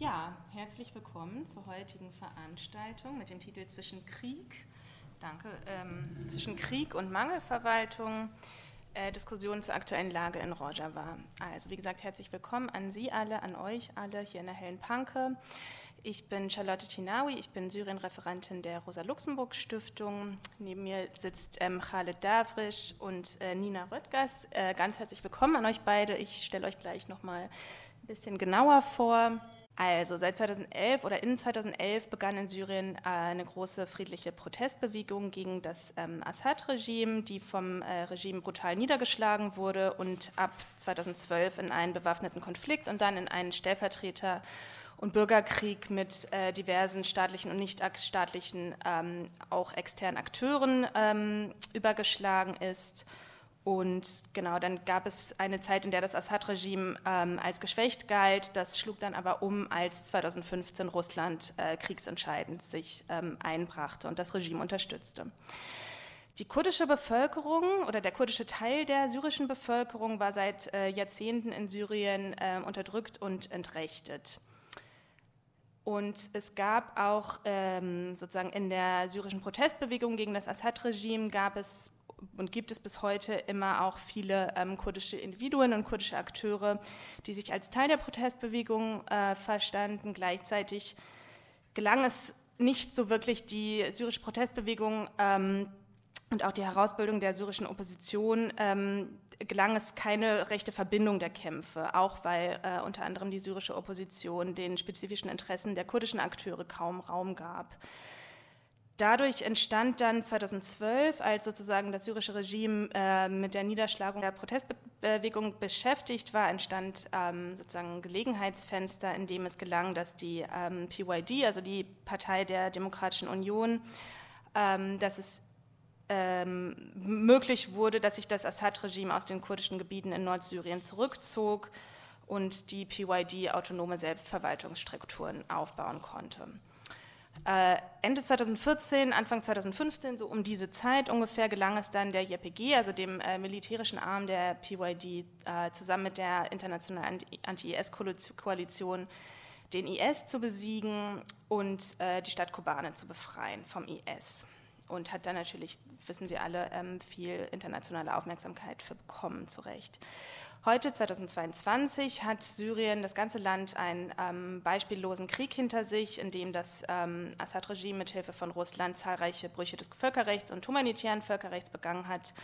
Ja, herzlich willkommen zur heutigen Veranstaltung mit dem Titel Zwischen Krieg, danke, ähm, zwischen Krieg und Mangelverwaltung, äh, Diskussionen zur aktuellen Lage in Rojava. Also wie gesagt, herzlich willkommen an Sie alle, an euch alle hier in der Hellen Panke. Ich bin Charlotte Tinawi, ich bin Syrien-Referentin der Rosa-Luxemburg-Stiftung. Neben mir sitzt ähm, Khaled Davrisch und äh, Nina Röttgers. Äh, ganz herzlich willkommen an euch beide. Ich stelle euch gleich nochmal ein bisschen genauer vor. Also seit 2011 oder in 2011 begann in Syrien äh, eine große friedliche Protestbewegung gegen das ähm, Assad-Regime, die vom äh, Regime brutal niedergeschlagen wurde und ab 2012 in einen bewaffneten Konflikt und dann in einen Stellvertreter- und Bürgerkrieg mit äh, diversen staatlichen und nichtstaatlichen, ähm, auch externen Akteuren ähm, übergeschlagen ist. Und genau, dann gab es eine Zeit, in der das Assad-Regime ähm, als geschwächt galt. Das schlug dann aber um, als 2015 Russland äh, kriegsentscheidend sich ähm, einbrachte und das Regime unterstützte. Die kurdische Bevölkerung oder der kurdische Teil der syrischen Bevölkerung war seit äh, Jahrzehnten in Syrien äh, unterdrückt und entrechtet. Und es gab auch ähm, sozusagen in der syrischen Protestbewegung gegen das Assad-Regime gab es und gibt es bis heute immer auch viele ähm, kurdische Individuen und kurdische Akteure, die sich als Teil der Protestbewegung äh, verstanden. Gleichzeitig gelang es nicht so wirklich, die syrische Protestbewegung ähm, und auch die Herausbildung der syrischen Opposition ähm, gelang es keine rechte Verbindung der Kämpfe, auch weil äh, unter anderem die syrische Opposition den spezifischen Interessen der kurdischen Akteure kaum Raum gab. Dadurch entstand dann 2012, als sozusagen das syrische Regime äh, mit der Niederschlagung der Protestbewegung beschäftigt war, entstand ähm, sozusagen ein Gelegenheitsfenster, in dem es gelang, dass die ähm, PYD, also die Partei der Demokratischen Union, ähm, dass es ähm, möglich wurde, dass sich das Assad-Regime aus den kurdischen Gebieten in Nordsyrien zurückzog und die PYD autonome Selbstverwaltungsstrukturen aufbauen konnte. Äh, Ende 2014, Anfang 2015, so um diese Zeit ungefähr, gelang es dann der JPG, also dem äh, militärischen Arm der PYD, äh, zusammen mit der internationalen Anti-IS-Koalition den IS zu besiegen und äh, die Stadt Kobane zu befreien vom IS. Und hat dann natürlich, wissen Sie alle, ähm, viel internationale Aufmerksamkeit für bekommen, zu Recht. Heute, 2022, hat Syrien, das ganze Land, einen ähm, beispiellosen Krieg hinter sich, in dem das ähm, Assad-Regime mithilfe von Russland zahlreiche Brüche des Völkerrechts und humanitären Völkerrechts begangen hat.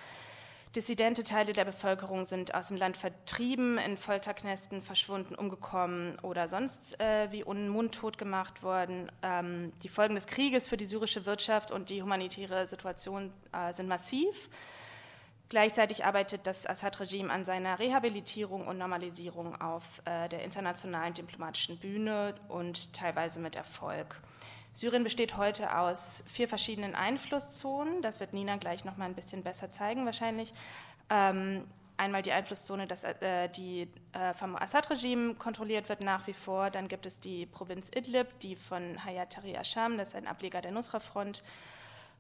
Dissidente Teile der Bevölkerung sind aus dem Land vertrieben, in Folterknästen verschwunden, umgekommen oder sonst äh, wie unmundtot gemacht worden. Ähm, die Folgen des Krieges für die syrische Wirtschaft und die humanitäre Situation äh, sind massiv. Gleichzeitig arbeitet das Assad-Regime an seiner Rehabilitierung und Normalisierung auf äh, der internationalen diplomatischen Bühne und teilweise mit Erfolg. Syrien besteht heute aus vier verschiedenen Einflusszonen. Das wird Nina gleich noch mal ein bisschen besser zeigen, wahrscheinlich. Ähm, einmal die Einflusszone, dass, äh, die äh, vom Assad-Regime kontrolliert wird nach wie vor. Dann gibt es die Provinz Idlib, die von Hayat Tahrir Asham, das ist ein Ableger der Nusra-Front,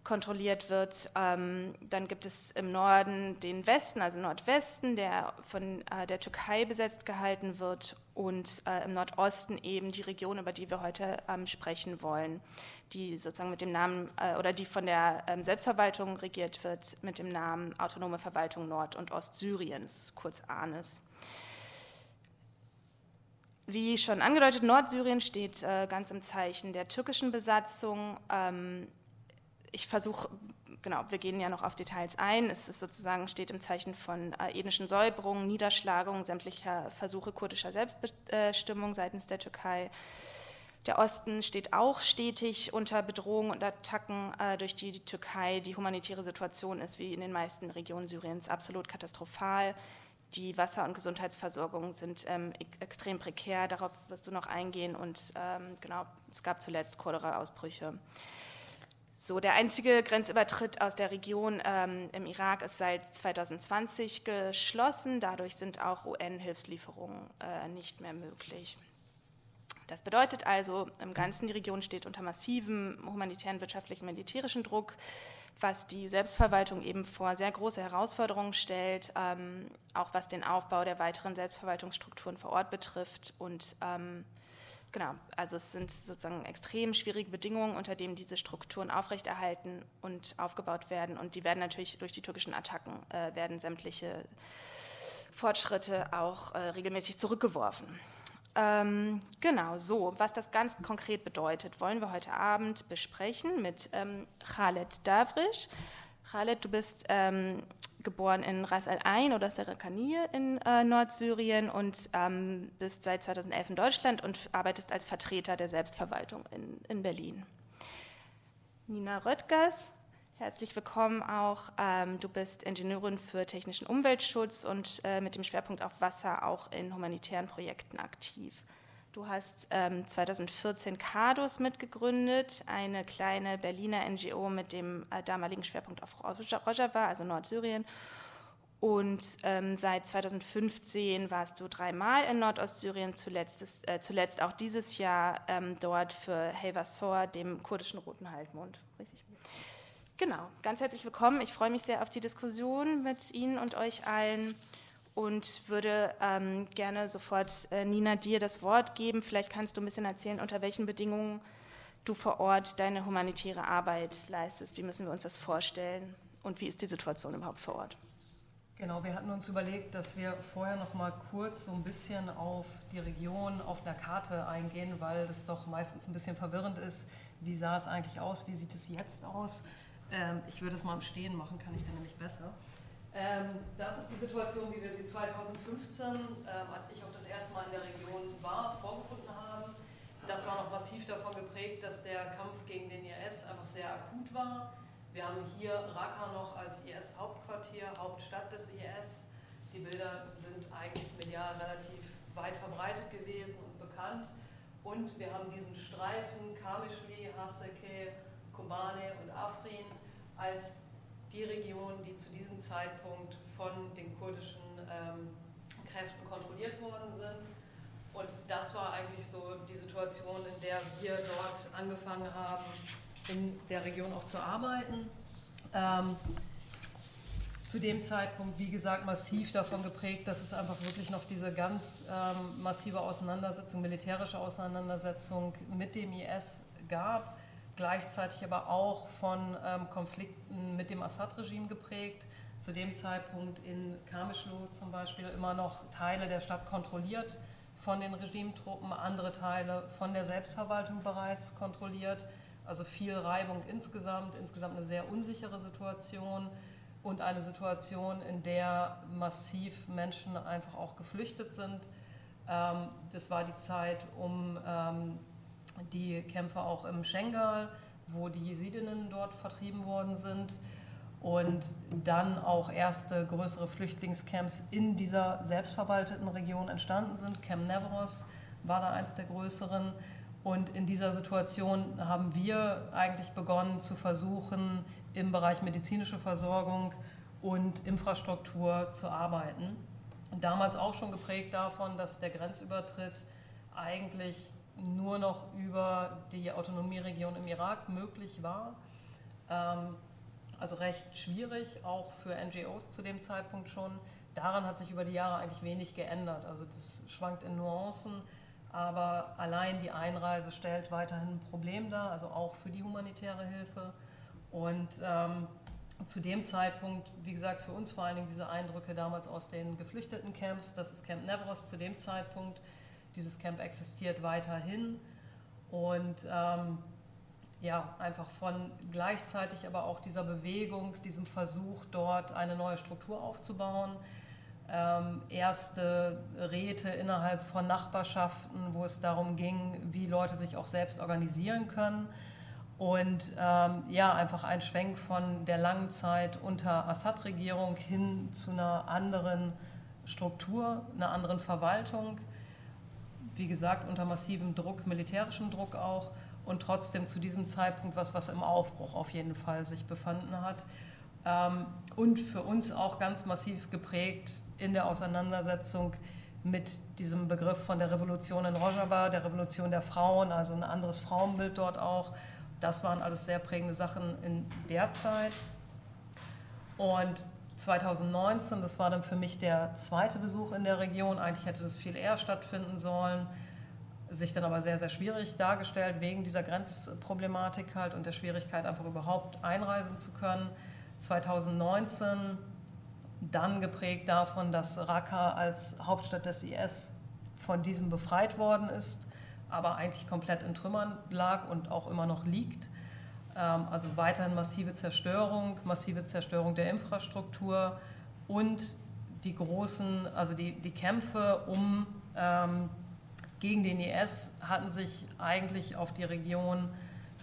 kontrolliert wird. Ähm, dann gibt es im Norden den Westen, also Nordwesten, der von äh, der Türkei besetzt gehalten wird und äh, im Nordosten eben die Region, über die wir heute ähm, sprechen wollen, die sozusagen mit dem Namen äh, oder die von der ähm, Selbstverwaltung regiert wird mit dem Namen Autonome Verwaltung Nord- und Ostsyriens, kurz ANES. Wie schon angedeutet, Nordsyrien steht äh, ganz im Zeichen der türkischen Besatzung. Ähm, ich versuche, genau, wir gehen ja noch auf Details ein. Es ist sozusagen steht im Zeichen von äh, ethnischen Säuberungen, Niederschlagung sämtlicher Versuche kurdischer Selbstbestimmung seitens der Türkei. Der Osten steht auch stetig unter Bedrohung und Attacken äh, durch die, die, Türkei. Die humanitäre Situation ist wie in den meisten Regionen Syriens absolut katastrophal. Die Wasser- und Gesundheitsversorgung sind ähm, extrem prekär. Darauf wirst du noch eingehen. Und ähm, genau, es gab zuletzt Cholera-Ausbrüche. So, der einzige Grenzübertritt aus der Region ähm, im Irak ist seit 2020 geschlossen. Dadurch sind auch UN-Hilfslieferungen äh, nicht mehr möglich. Das bedeutet also, im Ganzen die Region steht unter massivem humanitären, wirtschaftlichen, militärischen Druck, was die Selbstverwaltung eben vor sehr große Herausforderungen stellt, ähm, auch was den Aufbau der weiteren Selbstverwaltungsstrukturen vor Ort betrifft und ähm, genau, also es sind sozusagen extrem schwierige Bedingungen, unter denen diese Strukturen aufrechterhalten und aufgebaut werden. Und die werden natürlich durch die türkischen Attacken, äh, werden sämtliche Fortschritte auch äh, regelmäßig zurückgeworfen. Ähm, genau, so, was das ganz konkret bedeutet, wollen wir heute Abend besprechen mit ähm, Khaled Davrisch. Khaled, du bist ähm, geboren in Ras Al Ain oder Serkanir in äh, Nordsyrien und ähm, bist seit 2011 in Deutschland und arbeitest als Vertreter der Selbstverwaltung in, in Berlin. Nina Röttgers, herzlich willkommen auch. Ähm, du bist Ingenieurin für technischen Umweltschutz und äh, mit dem Schwerpunkt auf Wasser auch in humanitären Projekten aktiv. Du hast ähm, 2014 CADUS mitgegründet, eine kleine Berliner NGO mit dem äh, damaligen Schwerpunkt auf Rojava, also Nordsyrien. Und ähm, seit 2015 warst du dreimal in Nordostsyrien, zuletzt, äh, zuletzt auch dieses Jahr ähm, dort für Hevasor, dem kurdischen Roten Halbmond. Richtig? Genau, ganz herzlich willkommen. Ich freue mich sehr auf die Diskussion mit Ihnen und euch allen und würde ähm, gerne sofort äh, Nina dir das Wort geben. Vielleicht kannst du ein bisschen erzählen, unter welchen Bedingungen du vor Ort deine humanitäre Arbeit leistest. Wie müssen wir uns das vorstellen und wie ist die Situation überhaupt vor Ort? Genau, wir hatten uns überlegt, dass wir vorher noch mal kurz so ein bisschen auf die Region auf einer Karte eingehen, weil das doch meistens ein bisschen verwirrend ist. Wie sah es eigentlich aus? Wie sieht es jetzt aus? Ähm, ich würde es mal im Stehen machen, kann ich dann nämlich besser. Ähm, das ist die Situation, wie wir sie 2015, ähm, als ich auch das erste Mal in der Region war, vorgefunden haben. Das war noch massiv davon geprägt, dass der Kampf gegen den IS einfach sehr akut war. Wir haben hier Raqqa noch als IS-Hauptquartier, Hauptstadt des IS. Die Bilder sind eigentlich medial relativ weit verbreitet gewesen und bekannt. Und wir haben diesen Streifen Kamishli, Haseke, Kobane und Afrin als die Regionen, die zu diesem Zeitpunkt von den kurdischen ähm, Kräften kontrolliert worden sind. Und das war eigentlich so die Situation, in der wir dort angefangen haben, in der Region auch zu arbeiten. Ähm, zu dem Zeitpunkt, wie gesagt, massiv davon geprägt, dass es einfach wirklich noch diese ganz ähm, massive Auseinandersetzung, militärische Auseinandersetzung mit dem IS gab gleichzeitig aber auch von ähm, Konflikten mit dem Assad-Regime geprägt. Zu dem Zeitpunkt in Kamischlo zum Beispiel immer noch Teile der Stadt kontrolliert von den Regimetruppen, andere Teile von der Selbstverwaltung bereits kontrolliert. Also viel Reibung insgesamt, insgesamt eine sehr unsichere Situation und eine Situation, in der massiv Menschen einfach auch geflüchtet sind. Ähm, das war die Zeit um ähm, die Kämpfe auch im Schengal, wo die Jesidinnen dort vertrieben worden sind und dann auch erste größere Flüchtlingscamps in dieser selbstverwalteten Region entstanden sind. Camp Nevros war da eins der größeren. Und in dieser Situation haben wir eigentlich begonnen zu versuchen, im Bereich medizinische Versorgung und Infrastruktur zu arbeiten. Damals auch schon geprägt davon, dass der Grenzübertritt eigentlich nur noch über die Autonomieregion im Irak möglich war. Ähm, also recht schwierig, auch für NGOs zu dem Zeitpunkt schon. Daran hat sich über die Jahre eigentlich wenig geändert. Also das schwankt in Nuancen, aber allein die Einreise stellt weiterhin ein Problem dar, also auch für die humanitäre Hilfe. Und ähm, zu dem Zeitpunkt, wie gesagt, für uns vor allen Dingen diese Eindrücke damals aus den geflüchteten Camps, das ist Camp Nevros zu dem Zeitpunkt, dieses Camp existiert weiterhin und ähm, ja, einfach von gleichzeitig aber auch dieser Bewegung, diesem Versuch, dort eine neue Struktur aufzubauen. Ähm, erste Räte innerhalb von Nachbarschaften, wo es darum ging, wie Leute sich auch selbst organisieren können. Und ähm, ja, einfach ein Schwenk von der langen Zeit unter Assad-Regierung hin zu einer anderen Struktur, einer anderen Verwaltung wie gesagt, unter massivem Druck, militärischem Druck auch und trotzdem zu diesem Zeitpunkt was, was im Aufbruch auf jeden Fall sich befanden hat. Ähm, und für uns auch ganz massiv geprägt in der Auseinandersetzung mit diesem Begriff von der Revolution in Rojava, der Revolution der Frauen, also ein anderes Frauenbild dort auch. Das waren alles sehr prägende Sachen in der Zeit. Und 2019, das war dann für mich der zweite Besuch in der Region. Eigentlich hätte das viel eher stattfinden sollen. sich dann aber sehr, sehr schwierig dargestellt, wegen dieser Grenzproblematik halt und der Schwierigkeit, einfach überhaupt einreisen zu können. 2019 dann geprägt davon, dass Raqqa als Hauptstadt des IS von diesem befreit worden ist, aber eigentlich komplett in Trümmern lag und auch immer noch liegt. Ähm, also weiterhin massive Zerstörung, massive Zerstörung der Infrastruktur und die großen, also die, die Kämpfe um ähm, gegen den IS hatten sich eigentlich auf die Region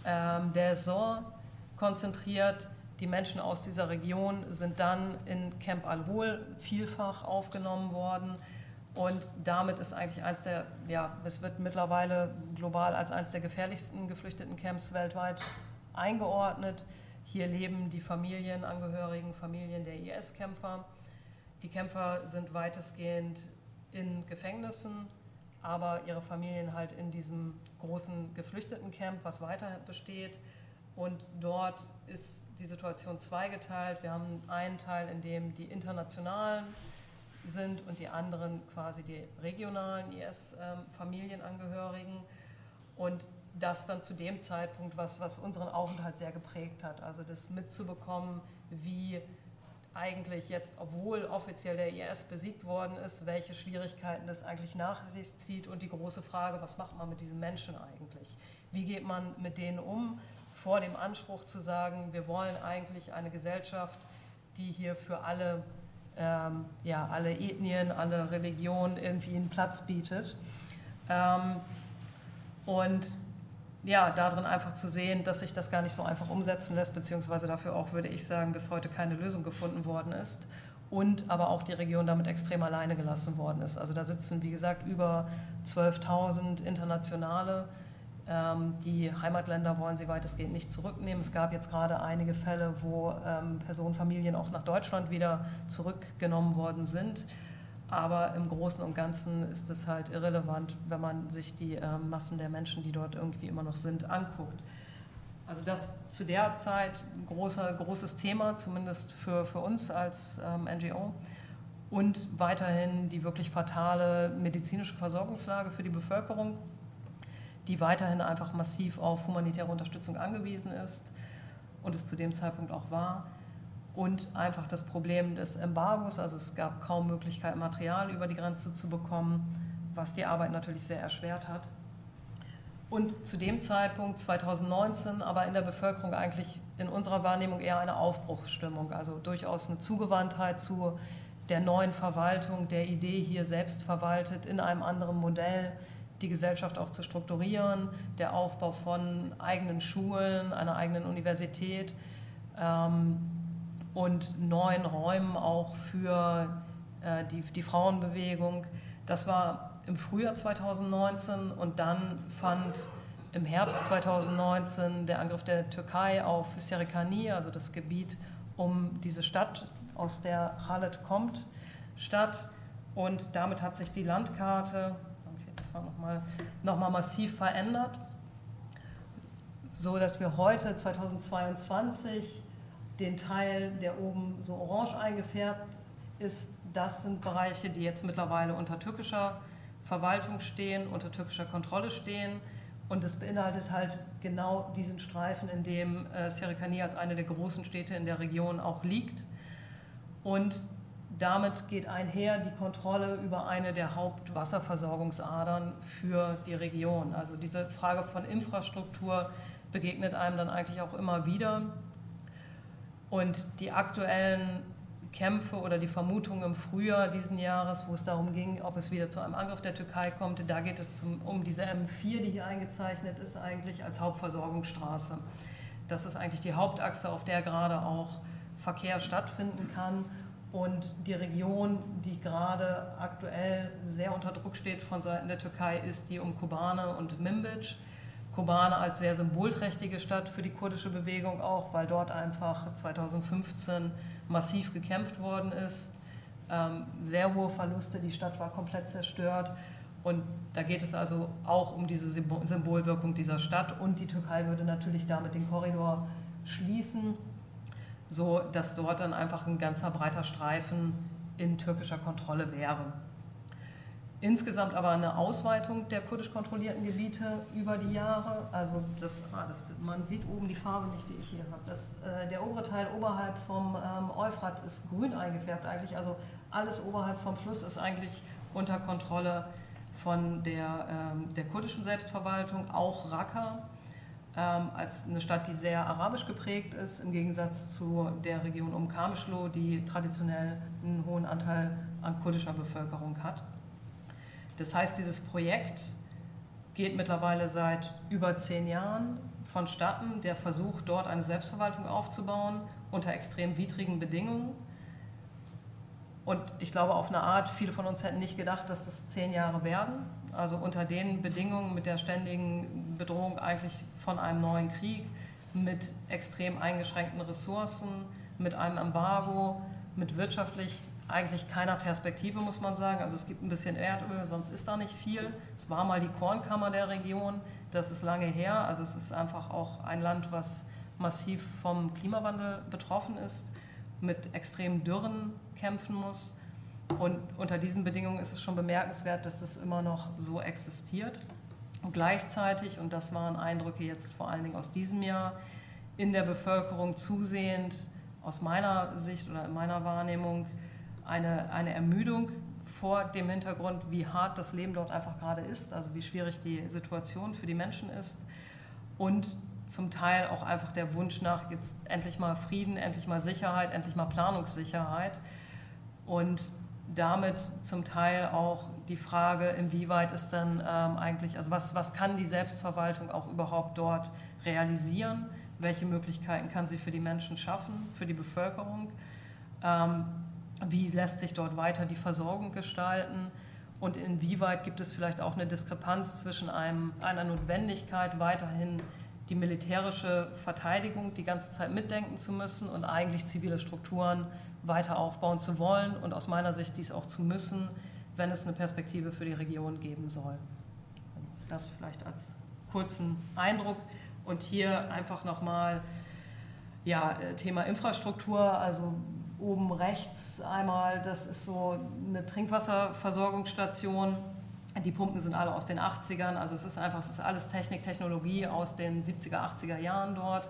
ähm, der Sor konzentriert. Die Menschen aus dieser Region sind dann in Camp Al-Hol vielfach aufgenommen worden. Und damit ist eigentlich eins der, ja, es wird mittlerweile global als eines der gefährlichsten geflüchteten Camps weltweit eingeordnet. Hier leben die Familienangehörigen, Familien der IS-Kämpfer. Die Kämpfer sind weitestgehend in Gefängnissen, aber ihre Familien halt in diesem großen Geflüchtetencamp, was weiter besteht. Und dort ist die Situation zweigeteilt. Wir haben einen Teil, in dem die internationalen sind und die anderen quasi die regionalen IS-Familienangehörigen. Und das dann zu dem Zeitpunkt, was, was unseren Aufenthalt sehr geprägt hat. Also das mitzubekommen, wie eigentlich jetzt, obwohl offiziell der IS besiegt worden ist, welche Schwierigkeiten das eigentlich nach sich zieht und die große Frage, was macht man mit diesen Menschen eigentlich? Wie geht man mit denen um, vor dem Anspruch zu sagen, wir wollen eigentlich eine Gesellschaft, die hier für alle, ähm, ja, alle Ethnien, alle Religionen irgendwie einen Platz bietet. Ähm, und ja, darin einfach zu sehen, dass sich das gar nicht so einfach umsetzen lässt, beziehungsweise dafür auch, würde ich sagen, bis heute keine Lösung gefunden worden ist. Und aber auch die Region damit extrem alleine gelassen worden ist. Also da sitzen, wie gesagt, über 12.000 Internationale. Ähm, die Heimatländer wollen sie weitestgehend nicht zurücknehmen. Es gab jetzt gerade einige Fälle, wo ähm, Personen, Familien auch nach Deutschland wieder zurückgenommen worden sind. Aber im Großen und Ganzen ist es halt irrelevant, wenn man sich die äh, Massen der Menschen, die dort irgendwie immer noch sind, anguckt. Also das zu der Zeit ein großer, großes Thema, zumindest für, für uns als ähm, NGO. Und weiterhin die wirklich fatale medizinische Versorgungslage für die Bevölkerung, die weiterhin einfach massiv auf humanitäre Unterstützung angewiesen ist und es zu dem Zeitpunkt auch war und einfach das Problem des Embargos, also es gab kaum Möglichkeit, Material über die Grenze zu bekommen, was die Arbeit natürlich sehr erschwert hat. Und zu dem Zeitpunkt, 2019, aber in der Bevölkerung eigentlich in unserer Wahrnehmung eher eine Aufbruchsstimmung, also durchaus eine Zugewandtheit zu der neuen Verwaltung, der Idee, hier selbst verwaltet, in einem anderen Modell die Gesellschaft auch zu strukturieren, der Aufbau von eigenen Schulen, einer eigenen Universität. Ähm, und neuen Räumen auch für äh, die, die Frauenbewegung. Das war im Frühjahr 2019 und dann fand im Herbst 2019 der Angriff der Türkei auf Serikani, also das Gebiet um diese Stadt, aus der Khaled kommt, statt. Und damit hat sich die Landkarte, das war nochmal noch mal massiv verändert, so dass wir heute 2022 den Teil, der oben so orange eingefärbt ist, das sind Bereiche, die jetzt mittlerweile unter türkischer Verwaltung stehen, unter türkischer Kontrolle stehen. Und es beinhaltet halt genau diesen Streifen, in dem äh, Serikani als eine der großen Städte in der Region auch liegt. Und damit geht einher die Kontrolle über eine der Hauptwasserversorgungsadern für die Region. Also diese Frage von Infrastruktur begegnet einem dann eigentlich auch immer wieder. Und die aktuellen Kämpfe oder die Vermutungen im Frühjahr diesen Jahres, wo es darum ging, ob es wieder zu einem Angriff der Türkei kommt, da geht es um diese M4, die hier eingezeichnet ist, eigentlich als Hauptversorgungsstraße. Das ist eigentlich die Hauptachse, auf der gerade auch Verkehr stattfinden kann. Und die Region, die gerade aktuell sehr unter Druck steht von Seiten der Türkei, ist die um Kobane und Minbic. Kobane als sehr symbolträchtige Stadt für die kurdische Bewegung auch, weil dort einfach 2015 massiv gekämpft worden ist. Ähm, sehr hohe Verluste, die Stadt war komplett zerstört. Und da geht es also auch um diese Symbolwirkung dieser Stadt. Und die Türkei würde natürlich damit den Korridor schließen, so dass dort dann einfach ein ganzer breiter Streifen in türkischer Kontrolle wäre. Insgesamt aber eine Ausweitung der kurdisch kontrollierten Gebiete über die Jahre. Also das, ah, das man sieht oben die Farbe nicht, die ich hier habe. Das, äh, der obere Teil oberhalb vom ähm, Euphrat ist grün eingefärbt eigentlich. Also alles oberhalb vom Fluss ist eigentlich unter Kontrolle von der, ähm, der kurdischen Selbstverwaltung, auch Raqqa ähm, als eine Stadt, die sehr arabisch geprägt ist, im Gegensatz zu der Region um Kamischlo, die traditionell einen hohen Anteil an kurdischer Bevölkerung hat. Das heißt, dieses Projekt geht mittlerweile seit über zehn Jahren vonstatten, der Versuch, dort eine Selbstverwaltung aufzubauen unter extrem widrigen Bedingungen. Und ich glaube, auf eine Art, viele von uns hätten nicht gedacht, dass das zehn Jahre werden. Also unter den Bedingungen mit der ständigen Bedrohung eigentlich von einem neuen Krieg, mit extrem eingeschränkten Ressourcen, mit einem Embargo, mit wirtschaftlich eigentlich keiner Perspektive, muss man sagen. Also es gibt ein bisschen Erdöl, sonst ist da nicht viel. Es war mal die Kornkammer der Region, das ist lange her. Also es ist einfach auch ein Land, was massiv vom Klimawandel betroffen ist, mit extremen Dürren kämpfen muss. Und unter diesen Bedingungen ist es schon bemerkenswert, dass das immer noch so existiert. Und gleichzeitig, und das waren Eindrücke jetzt vor allen Dingen aus diesem Jahr, in der Bevölkerung zusehend, aus meiner Sicht oder in meiner Wahrnehmung, eine, eine Ermüdung vor dem Hintergrund, wie hart das Leben dort einfach gerade ist, also wie schwierig die Situation für die Menschen ist. Und zum Teil auch einfach der Wunsch nach jetzt endlich mal Frieden, endlich mal Sicherheit, endlich mal Planungssicherheit. Und damit zum Teil auch die Frage, inwieweit ist dann ähm, eigentlich, also was, was kann die Selbstverwaltung auch überhaupt dort realisieren, welche Möglichkeiten kann sie für die Menschen schaffen, für die Bevölkerung. Ähm, wie lässt sich dort weiter die Versorgung gestalten? Und inwieweit gibt es vielleicht auch eine Diskrepanz zwischen einem, einer Notwendigkeit, weiterhin die militärische Verteidigung die ganze Zeit mitdenken zu müssen und eigentlich zivile Strukturen weiter aufbauen zu wollen und aus meiner Sicht dies auch zu müssen, wenn es eine Perspektive für die Region geben soll. Das vielleicht als kurzen Eindruck. Und hier einfach nochmal ja, Thema Infrastruktur, also oben rechts einmal, das ist so eine Trinkwasserversorgungsstation. Die Pumpen sind alle aus den 80ern, also es ist einfach, es ist alles Technik, Technologie aus den 70er, 80er Jahren dort.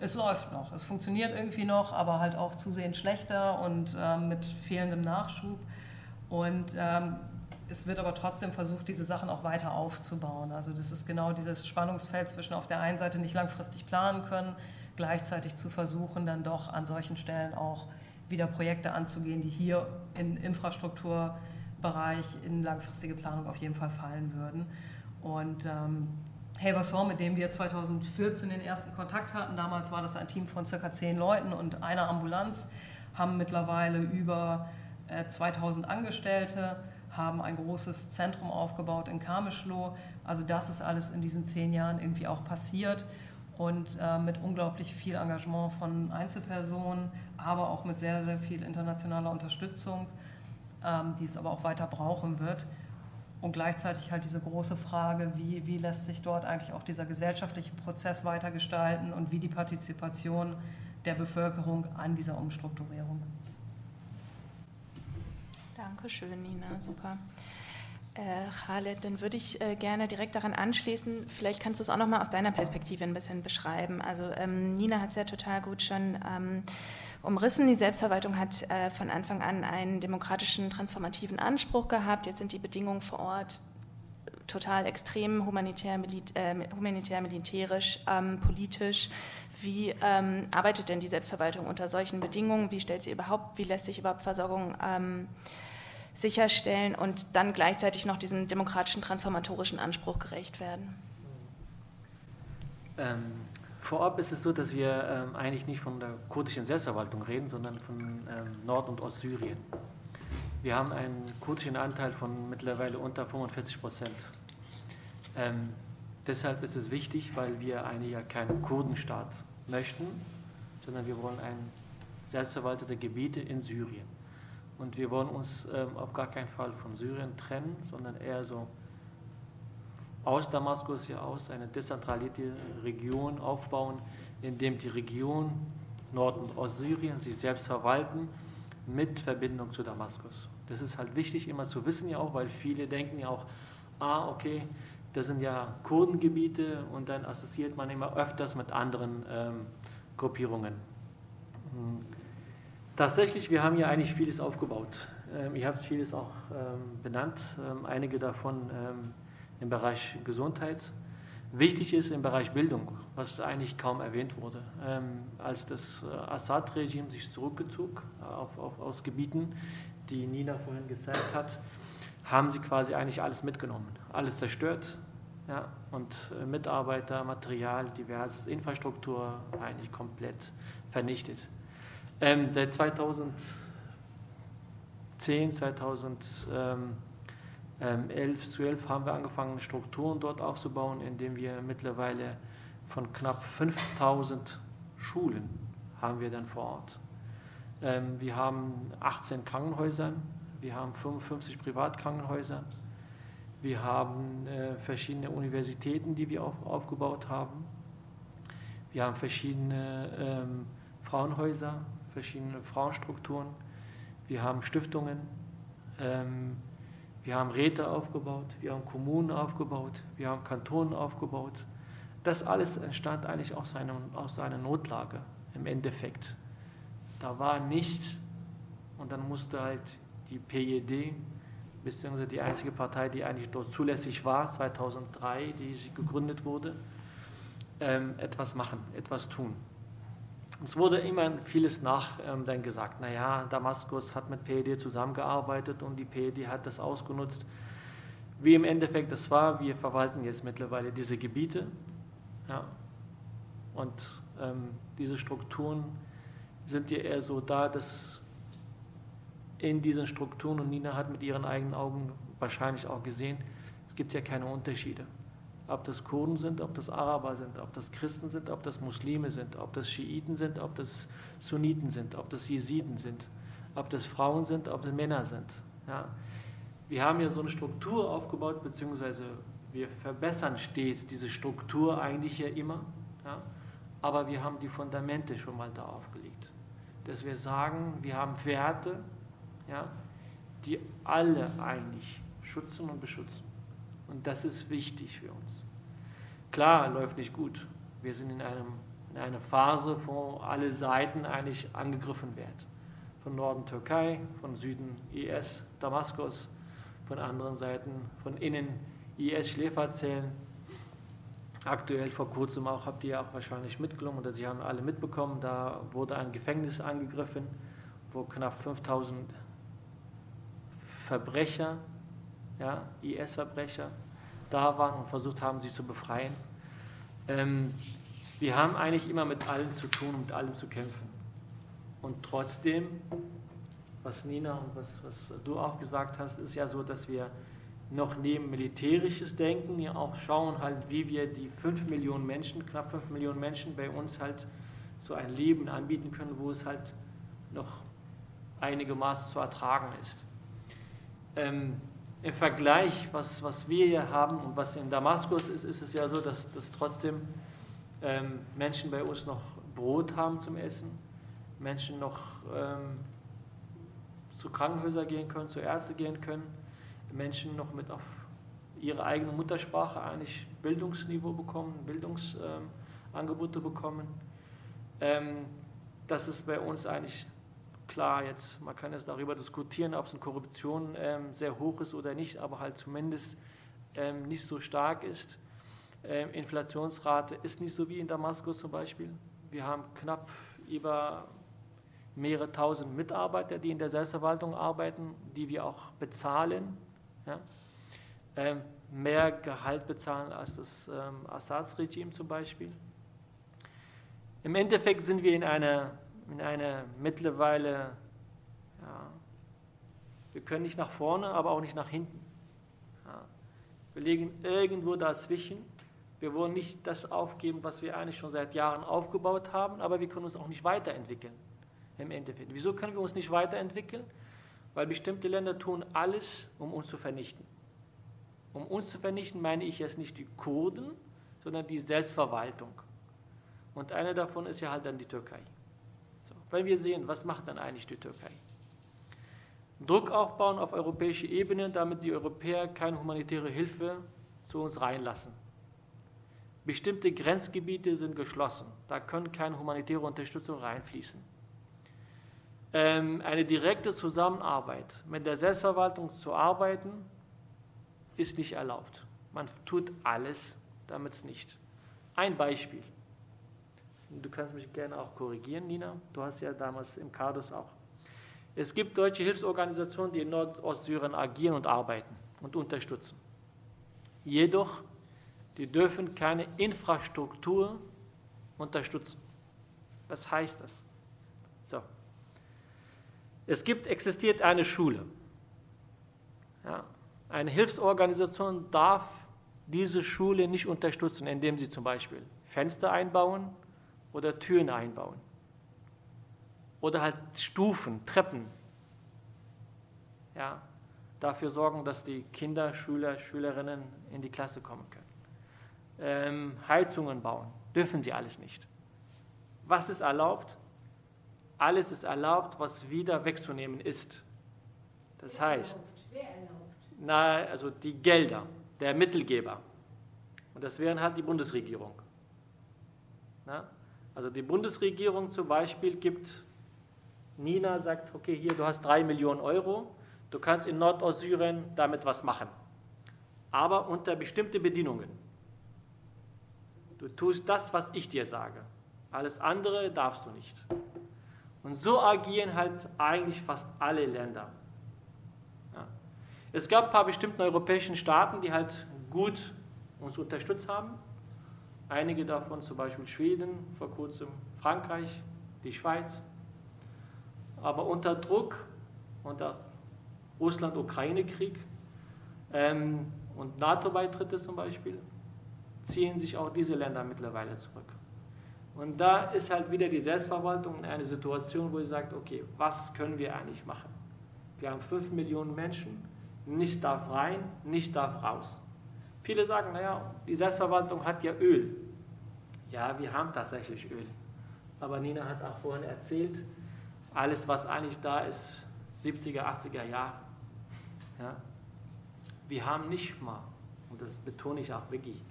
Es läuft noch, es funktioniert irgendwie noch, aber halt auch zusehends schlechter und ähm, mit fehlendem Nachschub. Und ähm, es wird aber trotzdem versucht, diese Sachen auch weiter aufzubauen. Also das ist genau dieses Spannungsfeld zwischen auf der einen Seite nicht langfristig planen können, gleichzeitig zu versuchen, dann doch an solchen Stellen auch wieder Projekte anzugehen, die hier im Infrastrukturbereich in langfristige Planung auf jeden Fall fallen würden. Und ähm, Helvershorn, mit dem wir 2014 den ersten Kontakt hatten, damals war das ein Team von circa zehn Leuten und einer Ambulanz, haben mittlerweile über äh, 2000 Angestellte, haben ein großes Zentrum aufgebaut in Kamischlo. Also das ist alles in diesen zehn Jahren irgendwie auch passiert und äh, mit unglaublich viel Engagement von Einzelpersonen, aber auch mit sehr, sehr viel internationaler Unterstützung, ähm, die es aber auch weiter brauchen wird. Und gleichzeitig halt diese große Frage, wie, wie lässt sich dort eigentlich auch dieser gesellschaftliche Prozess weitergestalten und wie die Partizipation der Bevölkerung an dieser Umstrukturierung. Dankeschön, Nina, super. Äh, Khaled, dann würde ich äh, gerne direkt daran anschließen. Vielleicht kannst du es auch noch mal aus deiner Perspektive ein bisschen beschreiben. Also ähm, Nina hat es ja total gut schon ähm, umrissen. Die Selbstverwaltung hat äh, von Anfang an einen demokratischen, transformativen Anspruch gehabt. Jetzt sind die Bedingungen vor Ort total extrem humanitär, milit äh, humanitär militärisch, ähm, politisch. Wie ähm, arbeitet denn die Selbstverwaltung unter solchen Bedingungen? Wie stellt sie überhaupt, wie lässt sich überhaupt Versorgung ähm, sicherstellen und dann gleichzeitig noch diesem demokratischen transformatorischen Anspruch gerecht werden? Ähm, vorab ist es so, dass wir ähm, eigentlich nicht von der kurdischen Selbstverwaltung reden, sondern von ähm, Nord- und Ostsyrien. Wir haben einen kurdischen Anteil von mittlerweile unter 45 Prozent. Ähm, deshalb ist es wichtig, weil wir eigentlich ja keinen Kurdenstaat möchten, sondern wir wollen ein selbstverwaltete Gebiete in Syrien. Und wir wollen uns ähm, auf gar keinen Fall von Syrien trennen, sondern eher so aus Damaskus hier aus eine dezentralisierte Region aufbauen, in dem die Region Nord- und Ostsyrien sich selbst verwalten mit Verbindung zu Damaskus. Das ist halt wichtig immer zu wissen ja auch, weil viele denken ja auch, ah, okay, das sind ja Kurdengebiete und dann assoziiert man immer öfters mit anderen ähm, Gruppierungen. Hm. Tatsächlich, wir haben ja eigentlich vieles aufgebaut. Ähm, ihr habt vieles auch ähm, benannt, ähm, einige davon im Bereich Gesundheit. Wichtig ist im Bereich Bildung, was eigentlich kaum erwähnt wurde. Als das äh, Assad-Regime sich zurückzog äh, auf, auf, aus Gebieten, die Nina vorhin gezeigt hat, haben sie quasi eigentlich alles mitgenommen, alles zerstört. Ja, und äh, Mitarbeiter, Material, diverses, Infrastruktur eigentlich komplett vernichtet. Ähm, seit 2010, 2011, 12 haben wir angefangen, Strukturen dort aufzubauen, indem wir mittlerweile von knapp 5000 Schulen haben wir dann vor Ort. Ähm, wir haben 18 Krankenhäuser, wir haben 55 Privatkrankenhäuser, wir haben äh, verschiedene Universitäten, die wir auf, aufgebaut haben. Wir haben verschiedene ähm, Frauenhäuser, verschiedene Frauenstrukturen. Wir haben Stiftungen. Ähm, wir haben Räte aufgebaut. Wir haben Kommunen aufgebaut. Wir haben Kantonen aufgebaut. Das alles entstand eigentlich aus, einem, aus einer Notlage im Endeffekt. Da war nichts und dann musste halt die PED, beziehungsweise die einzige Partei, die eigentlich dort zulässig war, 2003, die gegründet wurde, ähm, etwas machen, etwas tun. Es wurde immer vieles nach ähm, dann gesagt, naja, Damaskus hat mit PED zusammengearbeitet und die PED hat das ausgenutzt. Wie im Endeffekt das war, wir verwalten jetzt mittlerweile diese Gebiete ja, und ähm, diese Strukturen sind ja eher so da, dass in diesen Strukturen, und Nina hat mit ihren eigenen Augen wahrscheinlich auch gesehen, es gibt ja keine Unterschiede. Ob das Kurden sind, ob das Araber sind, ob das Christen sind, ob das Muslime sind, ob das Schiiten sind, ob das Sunniten sind, ob das Jesiden sind, ob das Frauen sind, ob das Männer sind. Ja. Wir haben ja so eine Struktur aufgebaut, beziehungsweise wir verbessern stets diese Struktur eigentlich ja immer, ja. aber wir haben die Fundamente schon mal da aufgelegt. Dass wir sagen, wir haben Werte, ja, die alle eigentlich schützen und beschützen. Und das ist wichtig für uns. Klar, läuft nicht gut. Wir sind in, einem, in einer Phase, wo alle Seiten eigentlich angegriffen werden. Von Norden Türkei, von Süden IS, Damaskus, von anderen Seiten, von innen IS-Schläferzellen. Aktuell vor kurzem auch, habt ihr auch wahrscheinlich mitgenommen oder Sie haben alle mitbekommen, da wurde ein Gefängnis angegriffen, wo knapp 5000 Verbrecher, ja, IS-Verbrecher, da waren und versucht haben, sie zu befreien. Ähm, wir haben eigentlich immer mit allen zu tun, mit allen zu kämpfen. Und trotzdem, was Nina und was, was du auch gesagt hast, ist ja so, dass wir noch neben militärisches Denken ja auch schauen halt, wie wir die 5 Millionen Menschen, knapp 5 Millionen Menschen bei uns halt so ein Leben anbieten können, wo es halt noch einigermaßen zu ertragen ist ähm, im Vergleich, was, was wir hier haben und was in Damaskus ist, ist es ja so, dass, dass trotzdem ähm, Menschen bei uns noch Brot haben zum Essen, Menschen noch ähm, zu Krankenhäusern gehen können, zu Ärzten gehen können, Menschen noch mit auf ihre eigene Muttersprache eigentlich Bildungsniveau bekommen, Bildungsangebote bekommen. Ähm, das ist bei uns eigentlich klar, jetzt, man kann jetzt darüber diskutieren, ob es in Korruption ähm, sehr hoch ist oder nicht, aber halt zumindest ähm, nicht so stark ist. Ähm, Inflationsrate ist nicht so wie in Damaskus zum Beispiel. Wir haben knapp über mehrere tausend Mitarbeiter, die in der Selbstverwaltung arbeiten, die wir auch bezahlen. Ja? Ähm, mehr Gehalt bezahlen als das ähm, Assads-Regime zum Beispiel. Im Endeffekt sind wir in einer in einer mittlerweile, ja, wir können nicht nach vorne, aber auch nicht nach hinten. Ja. Wir liegen irgendwo dazwischen. Wir wollen nicht das aufgeben, was wir eigentlich schon seit Jahren aufgebaut haben, aber wir können uns auch nicht weiterentwickeln im Endeffekt. Wieso können wir uns nicht weiterentwickeln? Weil bestimmte Länder tun alles, um uns zu vernichten. Um uns zu vernichten meine ich jetzt nicht die Kurden, sondern die Selbstverwaltung. Und eine davon ist ja halt dann die Türkei. Weil wir sehen, was macht dann eigentlich die Türkei? Druck aufbauen auf europäischer Ebene, damit die Europäer keine humanitäre Hilfe zu uns reinlassen. Bestimmte Grenzgebiete sind geschlossen, da können keine humanitäre Unterstützung reinfließen. Ähm, eine direkte Zusammenarbeit mit der Selbstverwaltung zu arbeiten, ist nicht erlaubt. Man tut alles, damit es nicht. Ein Beispiel. Du kannst mich gerne auch korrigieren, Nina. Du hast ja damals im Kardus auch es gibt deutsche Hilfsorganisationen, die in Nordostsyrien agieren und arbeiten und unterstützen. Jedoch, die dürfen keine Infrastruktur unterstützen. Was heißt das? So. Es gibt, existiert eine Schule. Ja. Eine Hilfsorganisation darf diese Schule nicht unterstützen, indem sie zum Beispiel Fenster einbauen oder Türen einbauen oder halt Stufen, Treppen. Ja, dafür sorgen, dass die Kinder, Schüler, Schülerinnen in die Klasse kommen können. Ähm, Heizungen bauen, dürfen sie alles nicht. Was ist erlaubt? Alles ist erlaubt, was wieder wegzunehmen ist. Das heißt, na, also die Gelder, der Mittelgeber. Und das wären halt die Bundesregierung. Na? Also die Bundesregierung zum Beispiel gibt Nina sagt, okay, hier, du hast drei Millionen Euro, du kannst in Nordostsyrien damit was machen. Aber unter bestimmte Bedingungen. Du tust das, was ich dir sage. Alles andere darfst du nicht. Und so agieren halt eigentlich fast alle Länder. Ja. Es gab ein paar bestimmte europäischen Staaten, die halt gut uns unterstützt haben. Einige davon, zum Beispiel Schweden, vor kurzem Frankreich, die Schweiz aber unter Druck, unter Russland-Ukraine-Krieg ähm, und NATO-Beitritte zum Beispiel, ziehen sich auch diese Länder mittlerweile zurück. Und da ist halt wieder die Selbstverwaltung in einer Situation, wo sie sagt, okay, was können wir eigentlich machen? Wir haben 5 Millionen Menschen, nicht darf rein, nicht darf raus. Viele sagen, naja, die Selbstverwaltung hat ja Öl. Ja, wir haben tatsächlich Öl. Aber Nina hat auch vorhin erzählt, alles, was eigentlich da ist, 70er, 80er Jahre. Ja? Wir haben nicht mal, und das betone ich auch wirklich,